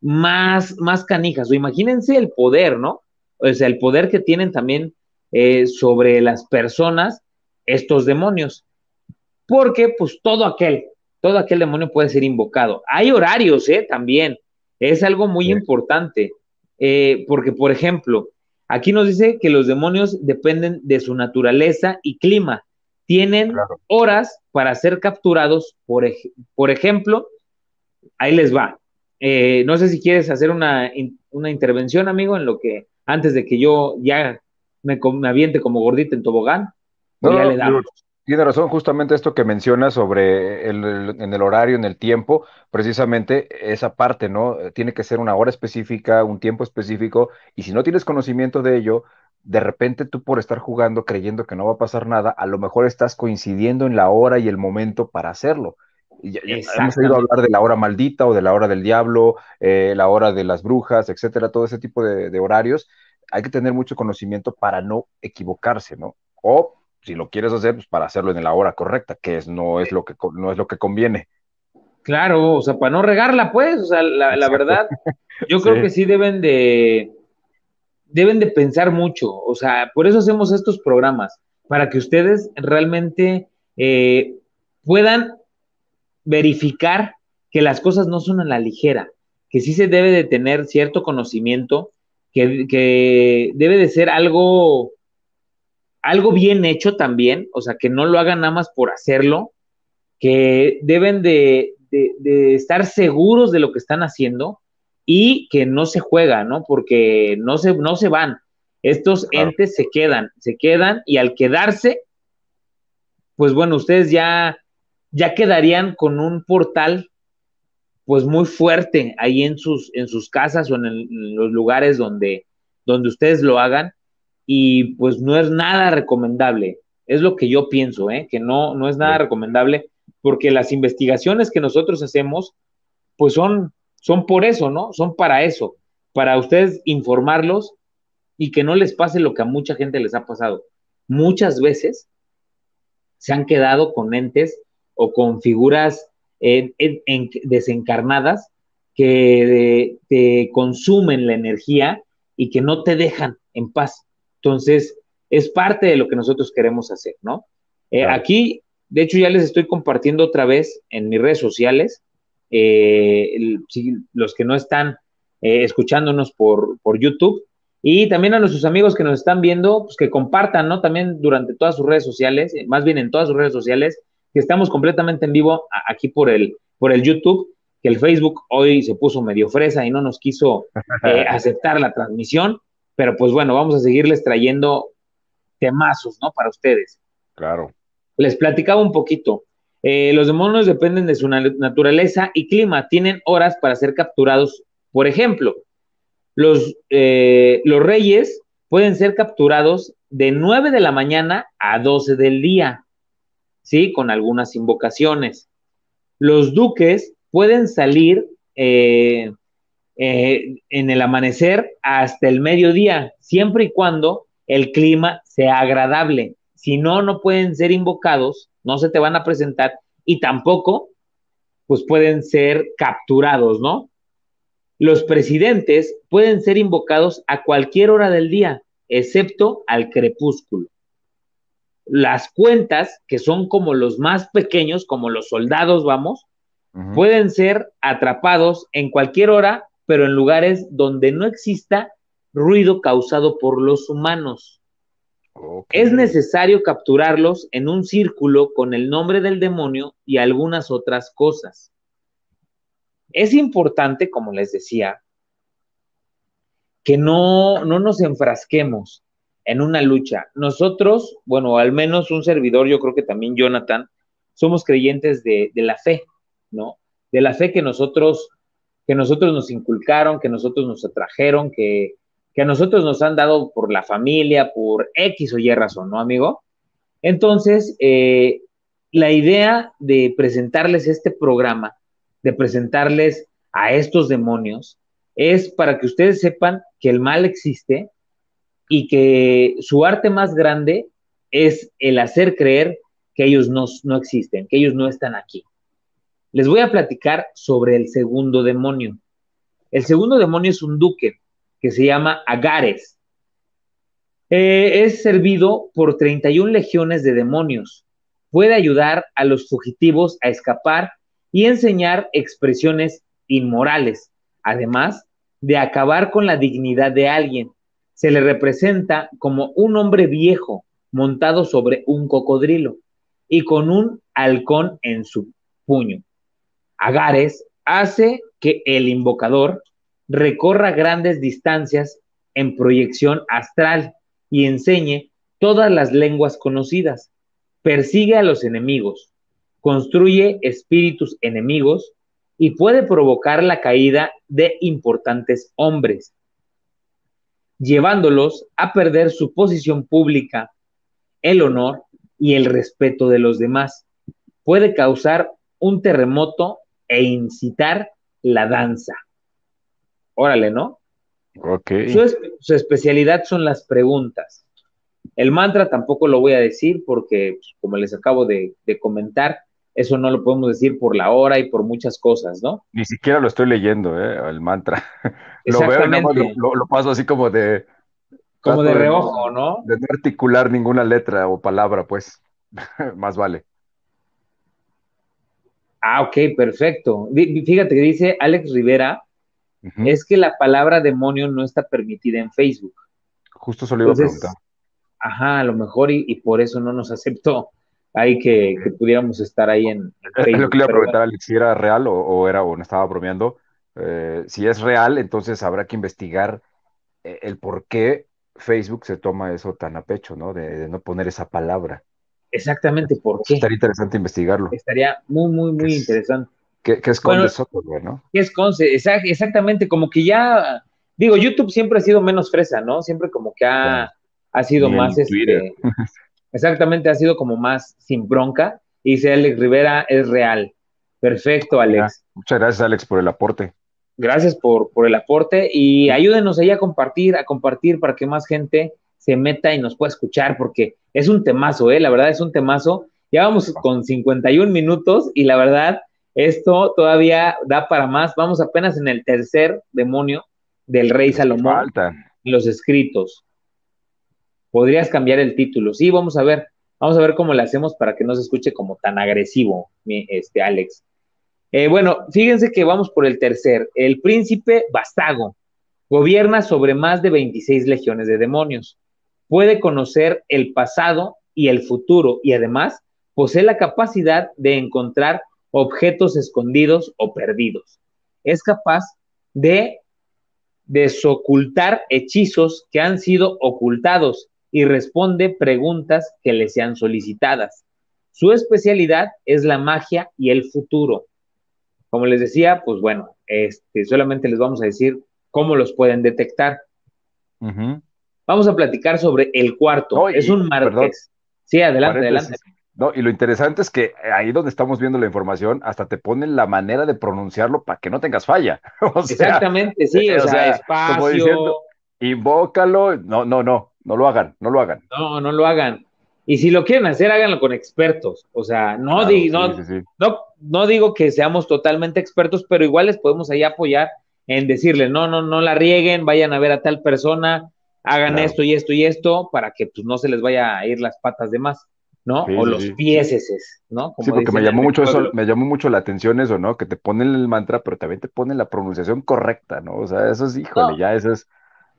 más, más canijas. O imagínense el poder, ¿no? O sea, el poder que tienen también eh, sobre las personas estos demonios. Porque, pues, todo aquel, todo aquel demonio puede ser invocado. Hay horarios, ¿eh? También. Es algo muy importante. Eh, porque, por ejemplo, aquí nos dice que los demonios dependen de su naturaleza y clima. Tienen horas para ser capturados, por, por ejemplo, ahí les va. Eh, no sé si quieres hacer una, intervención, amigo, en lo que antes de que yo ya me, aviente como gordita en tobogán. ya le damos. Tiene razón, justamente esto que menciona sobre el, en el horario, en el tiempo, precisamente esa parte, ¿no? Tiene que ser una hora específica, un tiempo específico, y si no tienes conocimiento de ello, de repente tú por estar jugando creyendo que no va a pasar nada, a lo mejor estás coincidiendo en la hora y el momento para hacerlo. Ya, hemos oído hablar de la hora maldita o de la hora del diablo, eh, la hora de las brujas, etcétera, todo ese tipo de, horarios. Hay que tener mucho conocimiento para no equivocarse, ¿no? O si lo quieres hacer, pues para hacerlo en la hora correcta, que es, no, es lo que, no es lo que conviene. Claro, o sea, para no regarla, pues, o sea, la, verdad, yo creo que sí deben de, deben de pensar mucho, o sea, por eso hacemos estos programas, para que ustedes realmente eh, puedan verificar que las cosas no son a la ligera, que sí se debe de tener cierto conocimiento, que, debe de ser algo, algo bien hecho también, o sea, que no lo hagan nada más por hacerlo, que deben de, estar seguros de lo que están haciendo y que no se juega, ¿no? Porque no se, no se van. Estos entes se quedan, se quedan y al quedarse, pues bueno, ustedes ya, ya quedarían con un portal pues muy fuerte ahí en sus, en sus casas o en, los lugares donde, donde ustedes lo hagan y pues no es nada recomendable. Es lo que yo pienso, ¿eh? que no, no es nada recomendable porque las investigaciones que nosotros hacemos pues son, son por eso, ¿no? Son para eso, para ustedes informarlos y que no les pase lo que a mucha gente les ha pasado. Muchas veces se han quedado con entes o con figuras desencarnadas que te consumen la energía y que no te dejan en paz. Entonces, es parte de lo que nosotros queremos hacer, ¿no? Eh, aquí, de hecho, ya les estoy compartiendo otra vez en mis redes sociales. Eh, los que no están eh, escuchándonos por, por YouTube, y también a nuestros amigos que nos están viendo, pues que compartan, ¿no? También durante todas sus redes sociales, más bien en todas sus redes sociales, que estamos completamente en vivo aquí por el, por el YouTube, que el Facebook hoy se puso medio fresa y no nos quiso eh, aceptar la transmisión, pero pues bueno, vamos a seguirles trayendo temazos, ¿no? Para ustedes. Claro. Les platicaba un poquito. Eh, los demonios dependen de su naturaleza y clima, tienen horas para ser capturados. Por ejemplo, los, eh, reyes pueden ser capturados de 9 de la mañana a 12 del día. ¿sí? Con algunas invocaciones. Los duques pueden salir eh, en el amanecer hasta el mediodía, siempre y cuando el clima sea agradable. Si no, no pueden ser invocados, no se te van a presentar y tampoco, pues pueden ser capturados, ¿no? Los presidentes pueden ser invocados a cualquier hora del día, excepto al crepúsculo las cuentas, que son como los más pequeños, como los soldados, vamos, pueden ser atrapados en cualquier hora, pero en lugares donde no exista ruido causado por los humanos. Es necesario capturarlos en un círculo con el nombre del demonio y algunas otras cosas. Es importante, como les decía, que no, no nos enfrasquemos en una lucha. Nosotros, bueno, al menos un servidor, yo creo que también Jonathan, somos creyentes de, la fe, ¿no? De la fe que nosotros, que nosotros nos inculcaron, que nosotros nos atrajeron, que, que a nosotros nos han dado por la familia, por X o Y razón, ¿no, amigo? Entonces, eh, la idea de presentarles este programa, de presentarles a estos demonios, es para que ustedes sepan que el mal existe, y que su arte más grande es el hacer creer que ellos no, no existen, que ellos no están aquí. Les voy a platicar sobre el segundo demonio. El segundo demonio es un duque que se llama Agares. Eh, es servido por 31 legiones de demonios. Puede ayudar a los fugitivos a escapar y enseñar expresiones inmorales, además de acabar con la dignidad de alguien se le representa como un hombre viejo montado sobre un cocodrilo y con un halcón en su puño. Agares hace que el invocador recorra grandes distancias en proyección astral y enseñe todas las lenguas conocidas. Persigue a los enemigos, construye espíritus enemigos y puede provocar la caída de importantes hombres llevándolos a perder su posición pública, el honor y el respeto de los demás. Puede causar un terremoto e incitar la danza. Órale, ¿no? Ok. Su, especialidad son las preguntas. El mantra tampoco lo voy a decir porque, pues, como les acabo de comentar, eso no lo podemos decir por la hora y por muchas cosas, ¿no? Ni siquiera lo estoy leyendo, ¿eh? El mantra. lo veo lo, lo, paso así como de... Como de reojo, ¿no? De no articular ninguna letra o palabra, pues. Más vale. Ah, ok, perfecto. Fíjate que dice Alex Rivera, es que la palabra demonio no está permitida en Facebook. Justo eso le iba a preguntar. Ajá, a lo mejor y, por eso no nos aceptó ahí que, pudiéramos estar ahí en, Facebook. Es lo que le iba a preguntar Alex, si era real o, era o no estaba bromeando. Eh, si es real, entonces habrá que investigar eh, el por qué Facebook se toma eso tan a pecho, ¿no? De, no poner esa palabra. Exactamente, ¿por qué? Estaría interesante investigarlo. Estaría muy, muy, muy interesante. ¿Qué, es Conde software, no? ¿Qué es Conce? Exactamente, como que ya, digo, YouTube siempre ha sido menos fresa, ¿no? Siempre como que ha, ha sido más, este, exactamente, ha sido como más sin bronca. Y dice Alex Rivera, es real. Perfecto, Alex. muchas gracias, Alex, por el aporte. Gracias por, por el aporte y ayúdenos ahí a compartir, a compartir para que más gente se meta y nos pueda escuchar, porque es un temazo, ¿eh? La verdad es un temazo. Ya vamos con 51 minutos y la verdad esto todavía da para más. Vamos apenas en el tercer demonio del rey Salomón. Faltan. Los escritos. Podrías cambiar el título. Sí, vamos a ver. Vamos a ver cómo le hacemos para que no se escuche como tan agresivo, este Alex. Eh, bueno, fíjense que vamos por el tercer. El príncipe Bastago gobierna sobre más de 26 legiones de demonios. Puede conocer el pasado y el futuro y además posee la capacidad de encontrar objetos escondidos o perdidos. Es capaz de desocultar hechizos que han sido ocultados y responde preguntas que le sean solicitadas. Su especialidad es la magia y el futuro. Como les decía, pues bueno, este, solamente les vamos a decir cómo los pueden detectar. Vamos a platicar sobre el cuarto. es un marqués. sí, adelante, adelante. No, y lo interesante es que ahí donde estamos viendo la información, hasta te ponen la manera de pronunciarlo para que no tengas falla. Exactamente, sí, o, sea, espacio. Como diciendo, invócalo, no, no, no, no lo hagan, no lo hagan. No, no lo hagan. Y si lo quieren hacer, háganlo con expertos. O sea, no, no, no, no, digo que seamos totalmente expertos, pero igual les podemos ahí apoyar en decirle, no, no, no la rieguen, vayan a ver a tal persona, hagan esto y esto y esto, para que pues no se les vaya a ir las patas de más. ¿No? o los pieses, ¿no? sí, porque me llamó mucho eso, me llamó mucho la atención eso, ¿no? Que te ponen el mantra, pero también te ponen la pronunciación correcta, ¿no? O sea, eso es, híjole, ya eso es,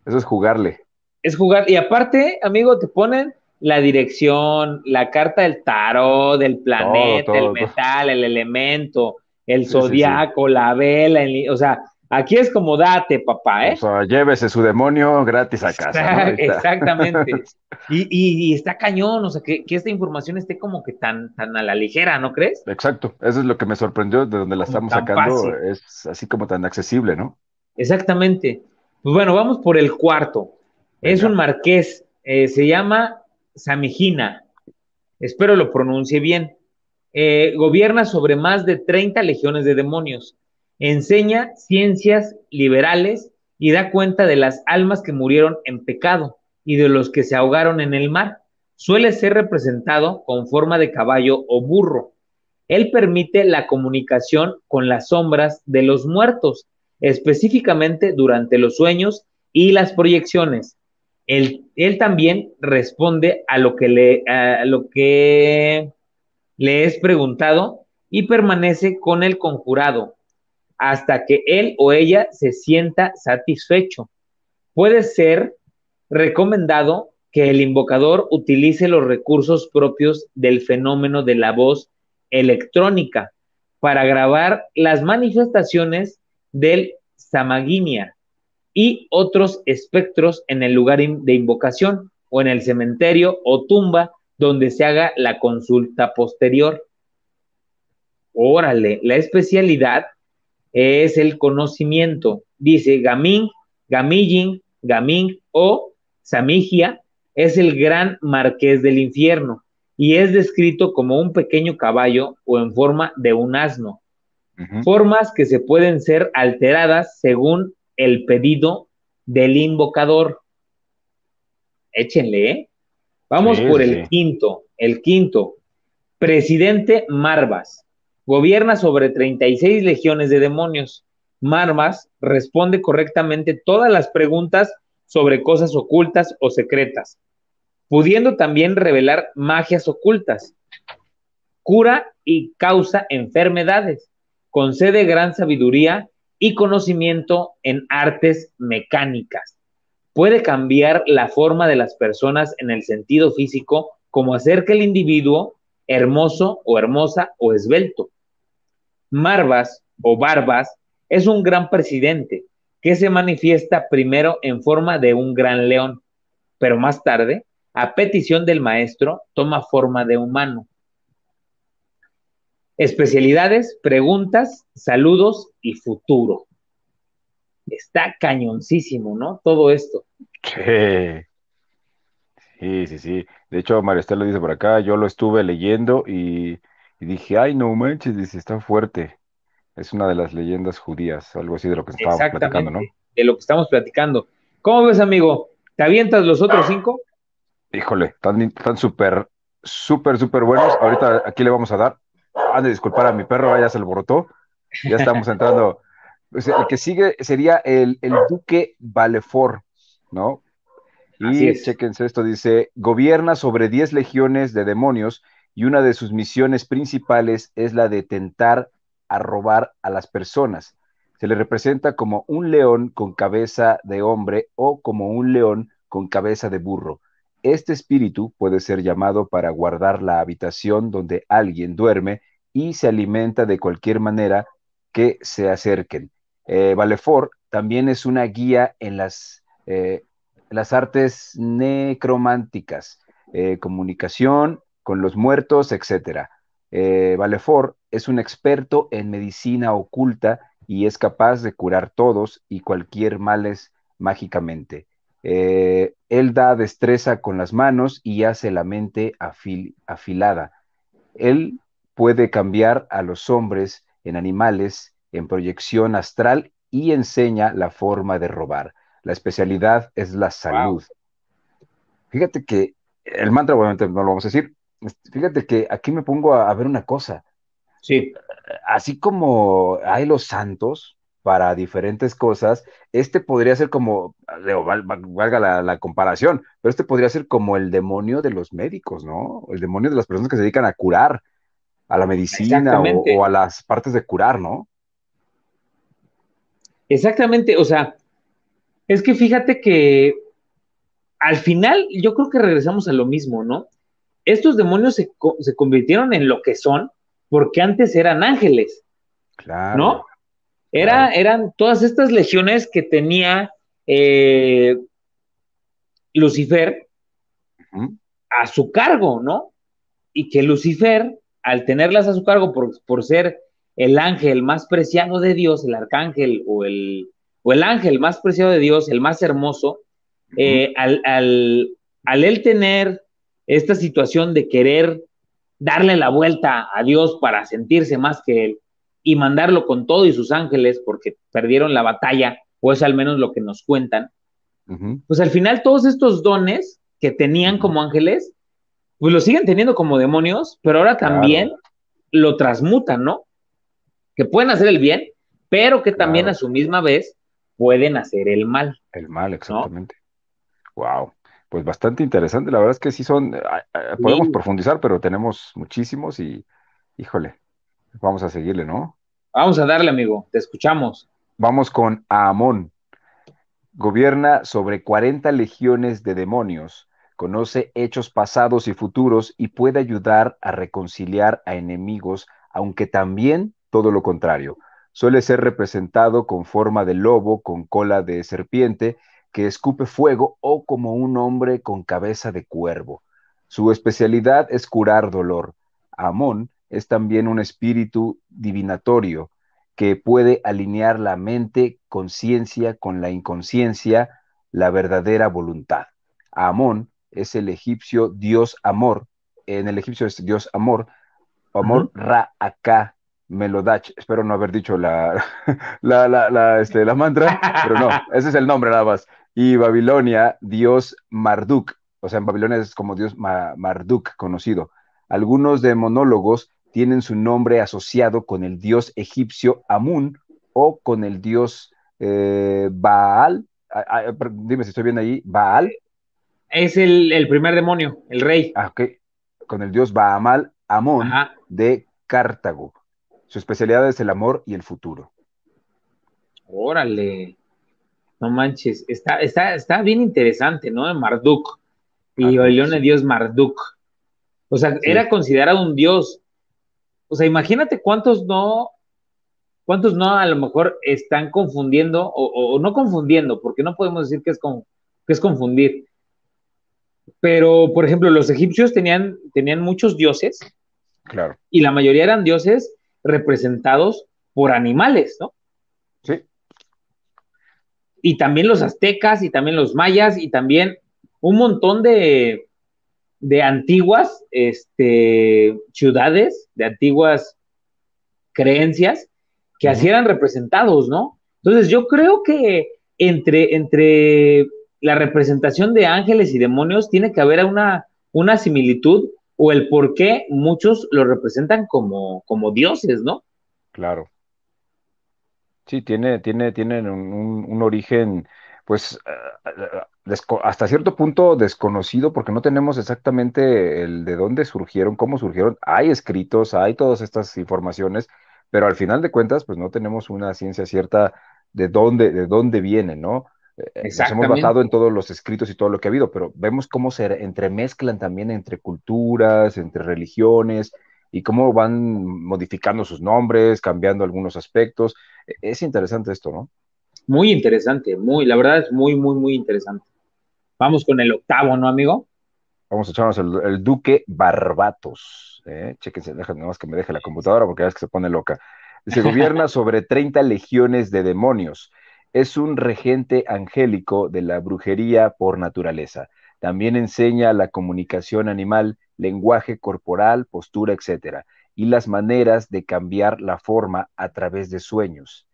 eso es jugarle. Es jugar, y aparte, amigo, te ponen la dirección, la carta del tarot, del planeta, el metal, el elemento, el zodiaco, la vela, o sea, Aquí es como date, papá, ¿eh? O sea, llévese su demonio gratis a casa. Exactamente. y, está cañón, o sea, que, esta información esté como que tan, tan a la ligera, ¿no crees? Exacto, eso es lo que me sorprendió de donde la estamos sacando, es así como tan accesible, ¿no? Exactamente. Pues bueno, vamos por el cuarto. Es un marqués, eh, se llama Samijina, espero lo pronuncie bien. Eh, gobierna sobre más de 30 legiones de demonios enseña ciencias liberales y da cuenta de las almas que murieron en pecado y de los que se ahogaron en el mar. Suele ser representado con forma de caballo o burro. Él permite la comunicación con las sombras de los muertos, específicamente durante los sueños y las proyecciones. Él, él también responde a lo, que le, a lo que le es preguntado y permanece con el conjurado, hasta que él o ella se sienta satisfecho. Puede ser recomendado que el invocador utilice los recursos propios del fenómeno de la voz electrónica para grabar las manifestaciones del samaguinia y otros espectros en el lugar de invocación o en el cementerio o tumba donde se haga la consulta posterior. Órale, la especialidad es el conocimiento. Dice Gaming, Gamijin, Gaming o Samigia es el gran marqués del infierno y es descrito como un pequeño caballo o en forma de un asno. Formas que se pueden ser alteradas según el pedido del invocador. Échenle, ¿eh? Vamos por el quinto. El quinto, presidente Marvas. Gobierna sobre 36 legiones de demonios. Marmas responde correctamente todas las preguntas sobre cosas ocultas o secretas, pudiendo también revelar magias ocultas. Cura y causa enfermedades. Concede gran sabiduría y conocimiento en artes mecánicas. puede cambiar la forma de las personas en el sentido físico, como hacer que el individuo hermoso o hermosa o esbelto. Marvas o Barbas es un gran presidente que se manifiesta primero en forma de un gran león, pero más tarde, a petición del maestro, toma forma de humano. Especialidades, preguntas, saludos y futuro. Está cañoncísimo, ¿no? Todo esto. Sí. Sí, sí. De hecho, María lo dice por acá, yo lo estuve leyendo y, dije, ay, no manches, dice, está fuerte. Es una de las leyendas judías, algo así de lo que estábamos platicando, ¿no? De lo que estamos platicando. ¿Cómo ves, amigo? ¿Te avientas los otros cinco? Híjole, están súper, súper, súper buenos. Ahorita aquí le vamos a dar. Han de disculpar a mi perro, ya se alborotó. Ya estamos entrando. el que sigue sería el, el Duque Valefort, ¿no? Y chequense esto, dice, gobierna sobre 10 legiones de demonios y una de sus misiones principales es la de tentar a robar a las personas. Se le representa como un león con cabeza de hombre o como un león con cabeza de burro. Este espíritu puede ser llamado para guardar la habitación donde alguien duerme y se alimenta de cualquier manera que se acerquen. Eh, Valefort también es una guía en las eh, las artes necrománticas, eh, comunicación con los muertos, etc. Eh, Valefort es un experto en medicina oculta y es capaz de curar todos y cualquier males mágicamente. Eh, él da destreza con las manos y hace la mente afilada. Él puede cambiar a los hombres en animales en proyección astral y enseña la forma de robar. La especialidad es la salud. Fíjate que el mantra, obviamente no lo vamos a decir. Fíjate que aquí me pongo a, ver una cosa. Sí. Así como hay los santos para diferentes cosas, este podría ser como, valga la, la, comparación, pero este podría ser como el demonio de los médicos, ¿no? El demonio de las personas que se dedican a curar, a la medicina o, o a las partes de curar, ¿no? Exactamente, o sea, es que fíjate que al final yo creo que regresamos a lo mismo, ¿no? Estos demonios se, convirtieron en lo que son porque antes eran ángeles. Claro. ¿No? Era, Eran todas estas legiones que tenía eh, Lucifer a su cargo, ¿no? Y que Lucifer, al tenerlas a su cargo por, por ser el ángel más preciado de Dios, el arcángel o el, o el ángel más preciado de Dios, el más hermoso, eh, al, al, él tener esta situación de querer darle la vuelta a Dios para sentirse más que él y mandarlo con todo y sus ángeles porque perdieron la batalla, o es al menos lo que nos cuentan, pues al final todos estos dones que tenían como ángeles, pues lo siguen teniendo como demonios, pero ahora también lo transmutan, ¿no? Que pueden hacer el bien, pero que también a su misma vez pueden hacer el mal. El mal, exactamente. Wow. Pues bastante interesante. La verdad es que sí son, eh, podemos profundizar, pero tenemos muchísimos y, híjole, vamos a seguirle, ¿no? Vamos a darle, amigo. Te escuchamos. Vamos con Amón. Gobierna sobre 40 legiones de demonios, conoce hechos pasados y futuros y puede ayudar a reconciliar a enemigos, aunque también todo lo contrario Suele ser representado con forma de lobo con cola de serpiente que escupe fuego o como un hombre con cabeza de cuervo. Su especialidad es curar dolor. Amón es también un espíritu divinatorio que puede alinear la mente, conciencia con la inconsciencia, la verdadera voluntad. Amón es el egipcio dios amor. En el egipcio es dios amor. Amor Ra-Acá Melodach, espero no haber dicho la, la, la, este, la mantra, pero no, ese es el nombre nada más. Y Babilonia, dios Marduk, o sea, en Babilonia es como dios Marduk conocido. Algunos demonólogos tienen su nombre asociado con el dios egipcio Amun o con el dios eh, Baal. dime si estoy bien ahí, Baal. Es el, primer demonio, el rey. Ah, ok. Con el dios Baamal Amón de Cartago. Su especialidad es el amor y el futuro. Órale. No manches, está, está, está bien interesante, ¿no? Marduk. Y el león Dios Marduk. O sea, era considerado un dios. O sea, imagínate cuántos no, cuántos no a lo mejor están confundiendo, o, no confundiendo, porque no podemos decir que es, que es confundir. Pero, por ejemplo, los egipcios tenían, tenían muchos dioses. Claro. Y la mayoría eran dioses representados por animales, ¿no? Y también los aztecas, y también los mayas, y también un montón de, de antiguas este, ciudades, de antiguas creencias que así eran representados, ¿no? Entonces yo creo que entre, entre la representación de ángeles y demonios tiene que haber una, una similitud o el por qué muchos lo representan como, como dioses, ¿no? Claro. Sí, tiene, tiene, tienen un, origen, pues, eh, hasta cierto punto desconocido, porque no tenemos exactamente el de dónde surgieron, cómo surgieron. Hay escritos, hay todas estas informaciones, pero al final de cuentas, pues no tenemos una ciencia cierta de dónde, de dónde vienen, ¿no? Eh, eh, nos hemos basado en todos los escritos y todo lo que ha habido, pero vemos cómo se entremezclan también entre culturas, entre religiones, y cómo van modificando sus nombres, cambiando algunos aspectos. E, es interesante esto, ¿no? Muy interesante, muy, la verdad es muy, muy, muy interesante. Vamos con el octavo, ¿no, amigo? Vamos a echarnos el, Duque Barbatos. ¿eh? Chéquense, déjenme más que me deje la computadora porque ya es que se pone loca. Se gobierna sobre 30 legiones de demonios. Es un regente angélico de la brujería por naturaleza. También enseña la comunicación animal, lenguaje corporal, postura, etc. y las maneras de cambiar la forma a través de sueños.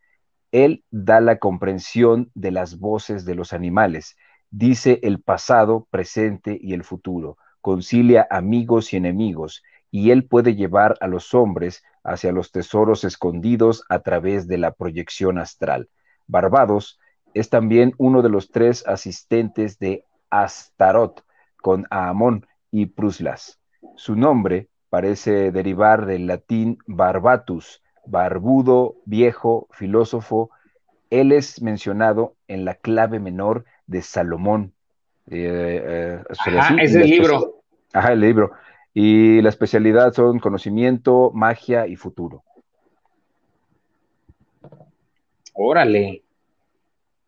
Él da la comprensión de las voces de los animales, dice el pasado, presente y el futuro, concilia amigos y enemigos, y él puede llevar a los hombres hacia los tesoros escondidos a través de la proyección astral. Barbados es también uno de los tres asistentes de Astaroth con Aamón y Pruslas. Su nombre parece derivar del latín barbatus, barbudo, viejo, filósofo. Él es mencionado en la clave menor de Salomón. Eh, eh, es el libro. Ajá, el libro. Y la especialidad son conocimiento, magia y futuro. Órale.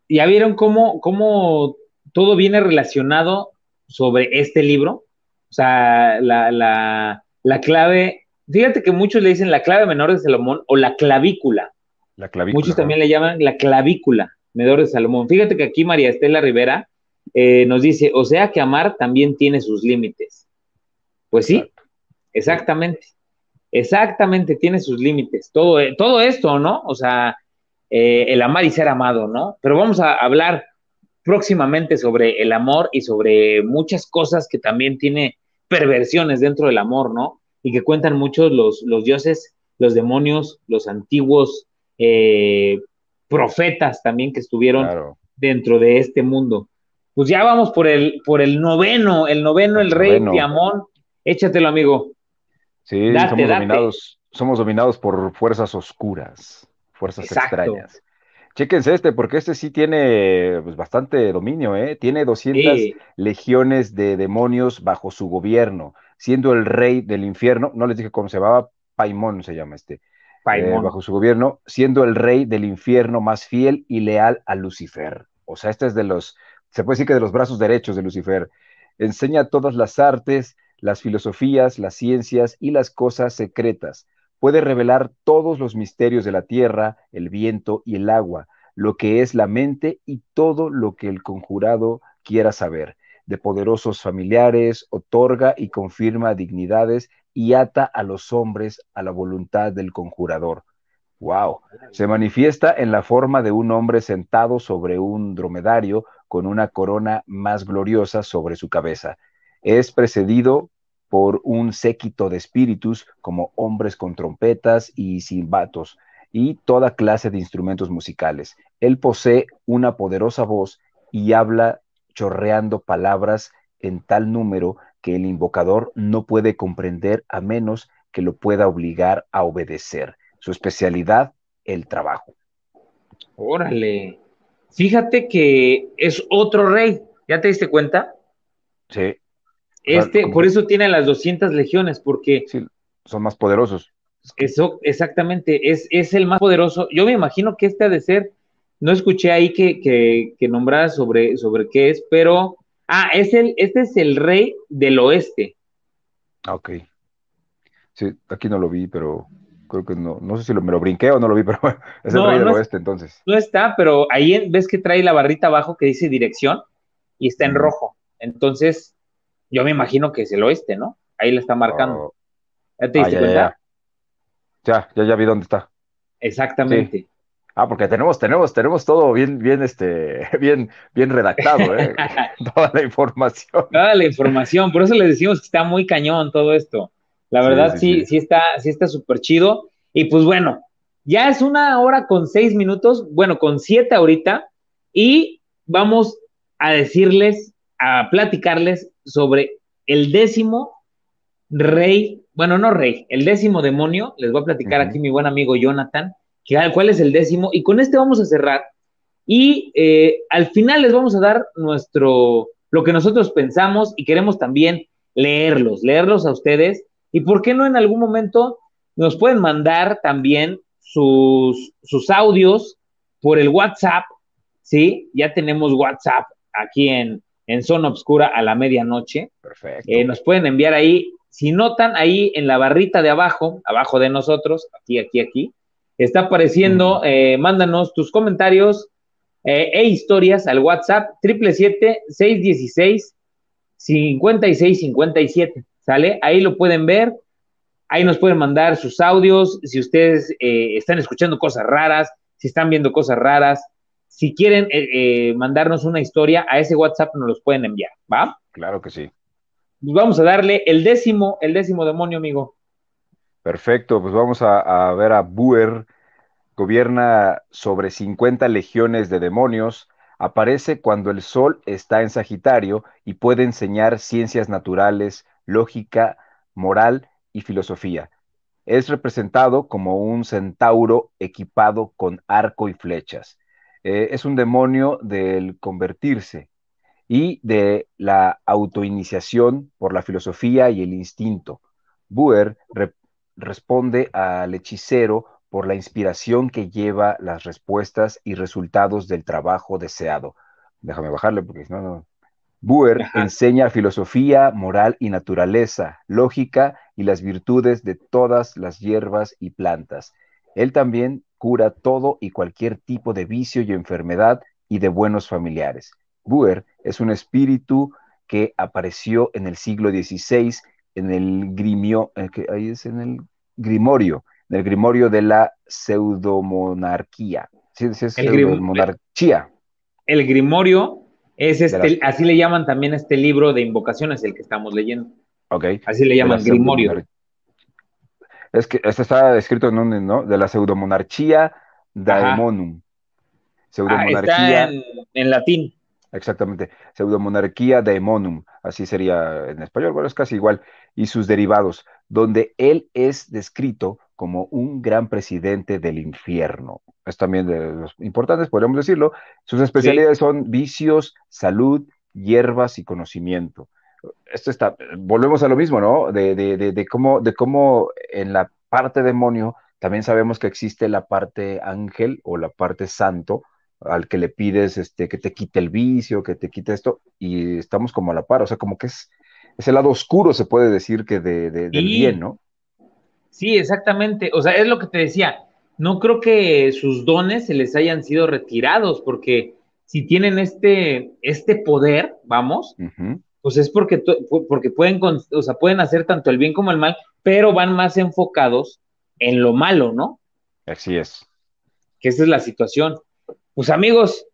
¿Ya vieron cómo, cómo todo viene relacionado sobre este libro. O sea, la, clave, fíjate que muchos le dicen la clave menor de Salomón o la clavícula. La clavícula. Muchos también le llaman la clavícula menor de Salomón. Fíjate que aquí María Estela Rivera eh, nos dice, o sea que amar también tiene sus límites. Pues sí, exactamente. Exactamente, tiene sus límites. Todo, todo esto, ¿no? O sea, eh, el amar y ser amado, ¿no? Pero vamos a hablar próximamente sobre el amor y sobre muchas cosas que también tiene perversiones dentro del amor, ¿no? Y que cuentan muchos los, los dioses, los demonios, los antiguos eh, profetas también que estuvieron dentro de este mundo. Pues ya vamos por el, por el noveno, el noveno, el, rey Piamón. Échatelo, amigo. Sí, somos, Dominados, somos dominados por fuerzas oscuras, fuerzas extrañas. Chéquense este, porque este sí tiene pues, bastante dominio, ¿eh? Tiene 200 legiones de demonios bajo su gobierno, siendo el rey del infierno, no les dije cómo se llamaba, Paimón se llama este, eh, bajo su gobierno, siendo el rey del infierno más fiel y leal a Lucifer. O sea, este es de los, se puede decir que de los brazos derechos de Lucifer. Enseña todas las artes, las filosofías, las ciencias y las cosas secretas puede revelar todos los misterios de la tierra, el viento y el agua, lo que es la mente y todo lo que el conjurado quiera saber. De poderosos familiares, otorga y confirma dignidades y ata a los hombres a la voluntad del conjurador. Wow. Se manifiesta en la forma de un hombre sentado sobre un dromedario con una corona más gloriosa sobre su cabeza. Es precedido por un séquito de espíritus como hombres con trompetas y silbatos y toda clase de instrumentos musicales. Él posee una poderosa voz y habla chorreando palabras en tal número que el invocador no puede comprender a menos que lo pueda obligar a obedecer. Su especialidad, el trabajo. Órale. Fíjate que es otro rey, ¿ya te diste cuenta? Sí. Este, por eso tiene las 200 legiones, porque... Sí, son más poderosos. Eso, exactamente, es, es el más poderoso. Yo me imagino que este ha de ser, no escuché ahí que, que, que nombrara sobre, sobre qué es, pero, ah, es el, este es el rey del oeste. Ah, ok. Sí, aquí no lo vi, pero creo que no, no sé si lo, me lo brinqué o no lo vi, pero es el rey del oeste entonces. No está, pero ahí ves que trae la barrita abajo que dice dirección y está en rojo. Entonces, yo me imagino que es el oeste, ¿no? Ahí la está marcando. Oh. ¿Ya te diste ah, cuenta? Ya, ya, ya vi dónde está. Exactamente. Ah, porque tenemos, tenemos, tenemos todo bien, bien, este, bien, bien redactado, ¿eh? Toda la información. Toda la información, por eso les decimos que está muy cañón todo esto. La verdad, sí, sí, está, sí está súper chido. Y pues bueno, ya es una hora con seis minutos, bueno, con siete ahorita, y vamos a decirles, a platicarles sobre el décimo rey, bueno, no rey, el décimo demonio, les voy a platicar aquí mi buen amigo Jonathan, que, cuál es el décimo, y con este vamos a cerrar, y eh, al final les vamos a dar nuestro, lo que nosotros pensamos y queremos también leerlos, leerlos a ustedes, y por qué no en algún momento nos pueden mandar también sus, sus audios por el WhatsApp, ¿sí? Ya tenemos WhatsApp aquí en, en Zona Obscura a la medianoche. Perfecto. Eh, nos pueden enviar ahí si notan ahí en la barrita de abajo, abajo de nosotros, aquí, aquí, aquí, está apareciendo, eh, mándanos tus comentarios eh, e historias al WhatsApp 777-616-5657, ¿sale? Ahí lo pueden ver, ahí nos pueden mandar sus audios, si ustedes están escuchando cosas raras, si están viendo cosas raras, si quieren mandarnos una historia, a ese WhatsApp nos los pueden enviar, ¿va? Claro que sí. Pues vamos a darle el décimo, el décimo demonio, amigo. Perfecto, pues vamos a, ver a Buer, gobierna sobre 50 legiones de demonios, aparece cuando el sol está en Sagitario y puede enseñar ciencias naturales, lógica, moral y filosofía. Es representado como un centauro equipado con arco y flechas. Eh, es un demonio del convertirse, y de la autoiniciación por la filosofía y el instinto. Buer responde al hechicero por la inspiración que lleva las respuestas y resultados del trabajo deseado. Déjame bajarle porque no, no. Buer enseña filosofía, moral y naturaleza, lógica y las virtudes de todas las hierbas y plantas. Él también cura todo y cualquier tipo de vicio y enfermedad y de buenos familiares. Buer es un espíritu que apareció en el siglo XVI en el grimio, eh, ahí es en el grimorio, en el grimorio de la pseudomonarquía. Sí, es el pseudomonarquía. El grimorio es este, así le llaman también este libro de invocaciones, el que estamos leyendo. Ok. Así le llaman grimorio. Es que este está escrito en un, ¿no? De la pseudomonarquía daemonum. Pseudomonarquía. Ah, está en latín. Exactamente, pseudomonarquía demonum, así sería en español, bueno, es casi igual, y sus derivados, donde él es descrito como un gran presidente del infierno. Es también de los importantes, podríamos decirlo. Sus especialidades son vicios, salud, hierbas y conocimiento. Esto está, volvemos a lo mismo, ¿no? De, de, de, de cómo, de cómo en la parte demonio también sabemos que existe la parte ángel o la parte santo, al que le pides este, que te quite el vicio, que te quite esto, y estamos como a la par, o sea, como que es, es el lado oscuro, se puede decir, que de, del bien, ¿no? Sí, exactamente, o sea, es lo que te decía, no creo que sus dones se les hayan sido retirados, porque si tienen este, este poder, vamos, pues es porque, porque pueden, o sea, pueden hacer tanto el bien como el mal, pero van más enfocados en lo malo, ¿no? Así es. Que esa es la situación. Pues amigos,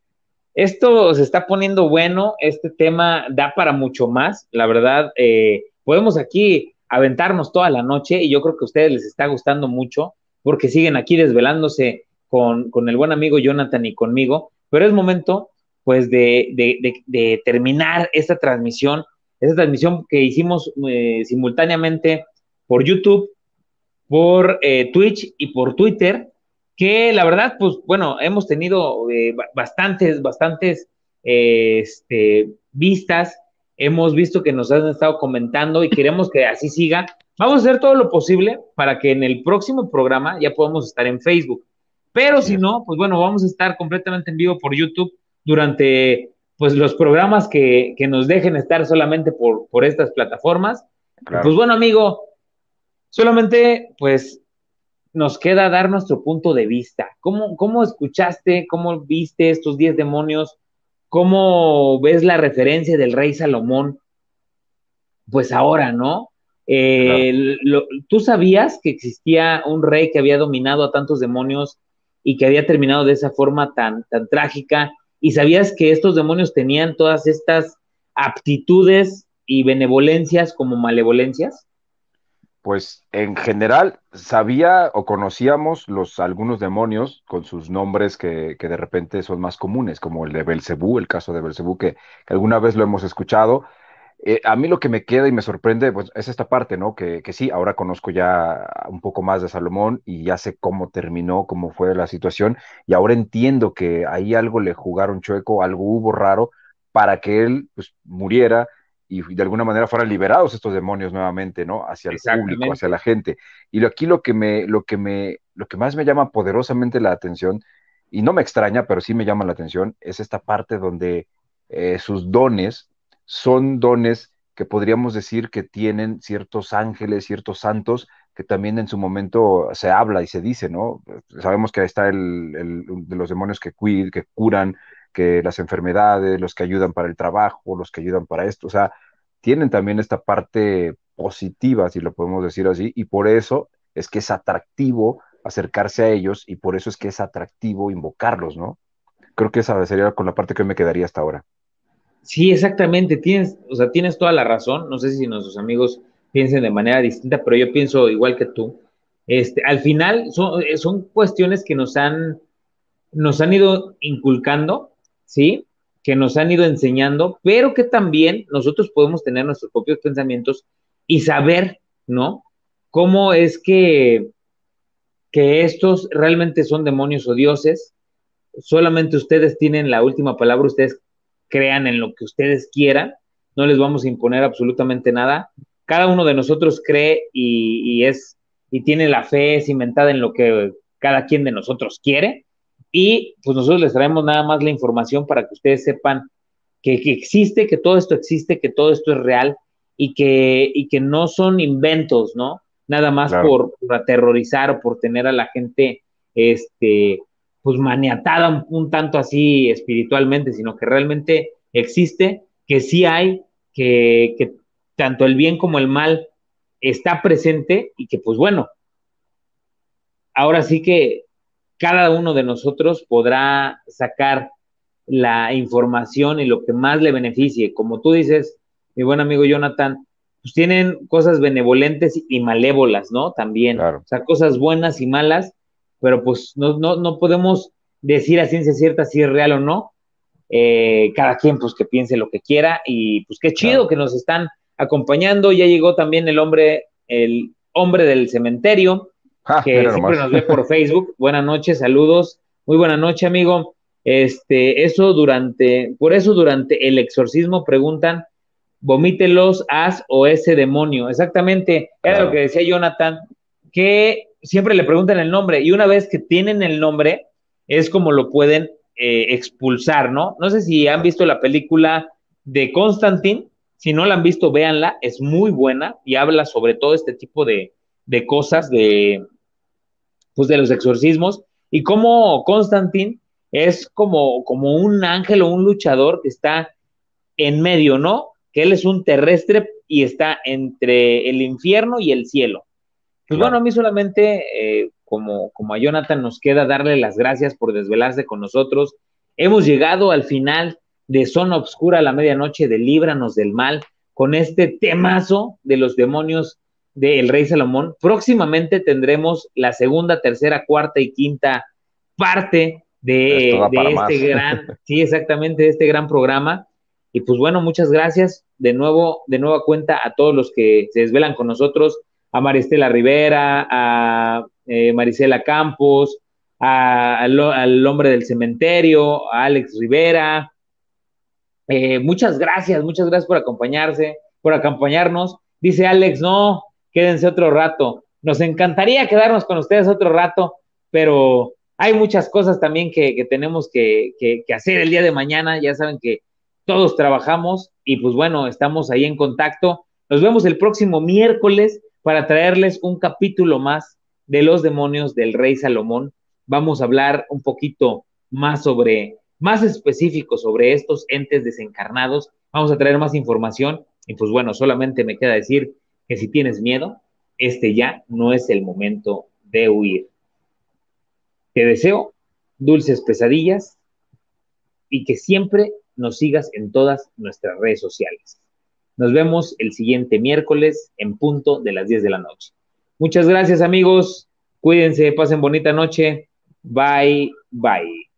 esto se está poniendo bueno, este tema da para mucho más, la verdad, eh, podemos aquí aventarnos toda la noche y yo creo que a ustedes les está gustando mucho porque siguen aquí desvelándose con, el buen amigo Jonathan y conmigo, pero es momento pues de, de, terminar esta transmisión, esta transmisión que hicimos eh, simultáneamente por YouTube, por eh, Twitch y por Twitter que la verdad, pues bueno, hemos tenido eh, bastantes, bastantes este, vistas, hemos visto que nos han estado comentando y queremos que así siga. Vamos a hacer todo lo posible para que en el próximo programa ya podamos estar en Facebook. Pero si no, pues bueno, vamos a estar completamente en vivo por YouTube durante pues los programas que, nos dejen estar solamente por, por estas plataformas. Pues bueno, amigo, solamente pues nos queda dar nuestro punto de vista. ¿Cómo, cómo escuchaste, cómo viste estos 10 demonios? ¿Cómo ves la referencia del rey Salomón? Pues ahora, ¿no? Eh, ¿Tú sabías que existía un rey que había dominado a tantos demonios y que había terminado de esa forma tan, tan trágica ¿Y sabías que estos demonios tenían todas estas aptitudes y benevolencias como malevolencias? Pues en general sabía o conocíamos los algunos demonios con sus nombres que, de repente son más comunes, como el de Belcebú, el caso de Belcebú, que alguna vez lo hemos escuchado, eh, a mí lo que me queda y me sorprende pues, es esta parte, ¿no? Que, que, sí, ahora conozco ya un poco más de Salomón y ya sé cómo terminó, cómo fue la situación, y ahora entiendo que ahí algo le jugaron chueco, algo hubo raro para que él pues, muriera y de alguna manera fueran liberados estos demonios nuevamente, ¿no? Hacia el público, hacia la gente. Y aquí lo que me, lo que me, lo que más me llama poderosamente la atención, y no me extraña, pero sí me llama la atención, es esta parte donde eh, sus dones son dones que podríamos decir que tienen ciertos ángeles, ciertos santos, que también en su momento se habla y se dice, ¿no? Sabemos que está el, de los demonios que, que curan, que las enfermedades, los que ayudan para el trabajo, los que ayudan para esto, o sea, tienen también esta parte positiva, si lo podemos decir así, y por eso es que es atractivo acercarse a ellos y por eso es que es atractivo invocarlos, ¿no? Creo que esa sería con la parte que me quedaría hasta ahora. Sí, exactamente, tienes, o sea, tienes toda la razón. No sé si nuestros amigos piensen de manera distinta, pero yo pienso igual que tú. Este, al final son, son cuestiones que nos han, nos han ido inculcando, ¿sí? Que nos han ido enseñando, pero que también nosotros podemos tener nuestros propios pensamientos y saber, ¿no? Cómo es que, que estos realmente son demonios o dioses. Solamente ustedes tienen la última palabra, ustedes crean en lo que ustedes quieran, no les vamos a imponer absolutamente nada. Cada uno de nosotros cree y, es y tiene la fe cimentada en lo que cada quien de nosotros quiere y pues nosotros les traemos nada más la información para que ustedes sepan que, existe, que todo esto existe, que todo esto es real y que, y que no son inventos, ¿no? Nada más por, aterrorizar o por tener a la gente este, pues maniatada un, tanto así espiritualmente, sino que realmente existe, que sí hay, que, que tanto el bien como el mal está presente y que pues bueno, ahora sí que cada uno de nosotros podrá sacar la información y lo que más le beneficie. Como tú dices, mi buen amigo Jonathan, pues tienen cosas benevolentes y malévolas, ¿no? También. O sea, cosas buenas y malas, pero pues no, no, no podemos decir a ciencia cierta si es real o no. Eh, cada quien pues que piense lo que quiera y pues qué chido que nos están acompañando. Ya llegó también el hombre, el hombre del cementerio, ah, que siempre nos ve por Facebook. Buenas noches, saludos. Muy buena noche, amigo. Este, eso durante, por eso durante el exorcismo preguntan, vomítelos, as o ese demonio. Exactamente, era lo que decía Jonathan, que siempre le preguntan el nombre y una vez que tienen el nombre es como lo pueden eh, expulsar, ¿no? No sé si han visto la película de Constantine, si no la han visto, véanla, es muy buena y habla sobre todo este tipo de, de cosas de, pues de los exorcismos y cómo Constantine es como, como un ángel o un luchador que está en medio, ¿no? Que él es un terrestre y está entre el infierno y el cielo. Pues bueno, a mí solamente, eh, como, como a Jonathan, nos queda darle las gracias por desvelarse con nosotros. Hemos llegado al final de Zona Obscura a la medianoche de Líbranos del Mal con este temazo de los demonios del Rey Salomón. Próximamente tendremos la segunda, tercera, cuarta y quinta parte de, de este gran, sí, exactamente, de este gran programa. Y pues bueno, muchas gracias de nuevo, de nueva cuenta a todos los que se desvelan con nosotros a Maristela Rivera, a eh, Marisela Campos, al, hombre del cementerio, a Alex Rivera. Eh, muchas gracias, muchas gracias por acompañarse, por acompañarnos. Dice Alex, no, quédense otro rato. Nos encantaría quedarnos con ustedes otro rato, pero hay muchas cosas también que, tenemos que, hacer el día de mañana. Ya saben que todos trabajamos y pues bueno, estamos ahí en contacto. Nos vemos el próximo miércoles para traerles un capítulo más de los demonios del rey Salomón. Vamos a hablar un poquito más sobre, más específico sobre estos entes desencarnados. Vamos a traer más información y pues bueno, solamente me queda decir que si tienes miedo, este ya no es el momento de huir. Te deseo dulces pesadillas y que siempre nos sigas en todas nuestras redes sociales. Nos vemos el siguiente miércoles en punto de las 10 de la noche. Muchas gracias amigos, cuídense, pasen bonita noche. Bye, bye.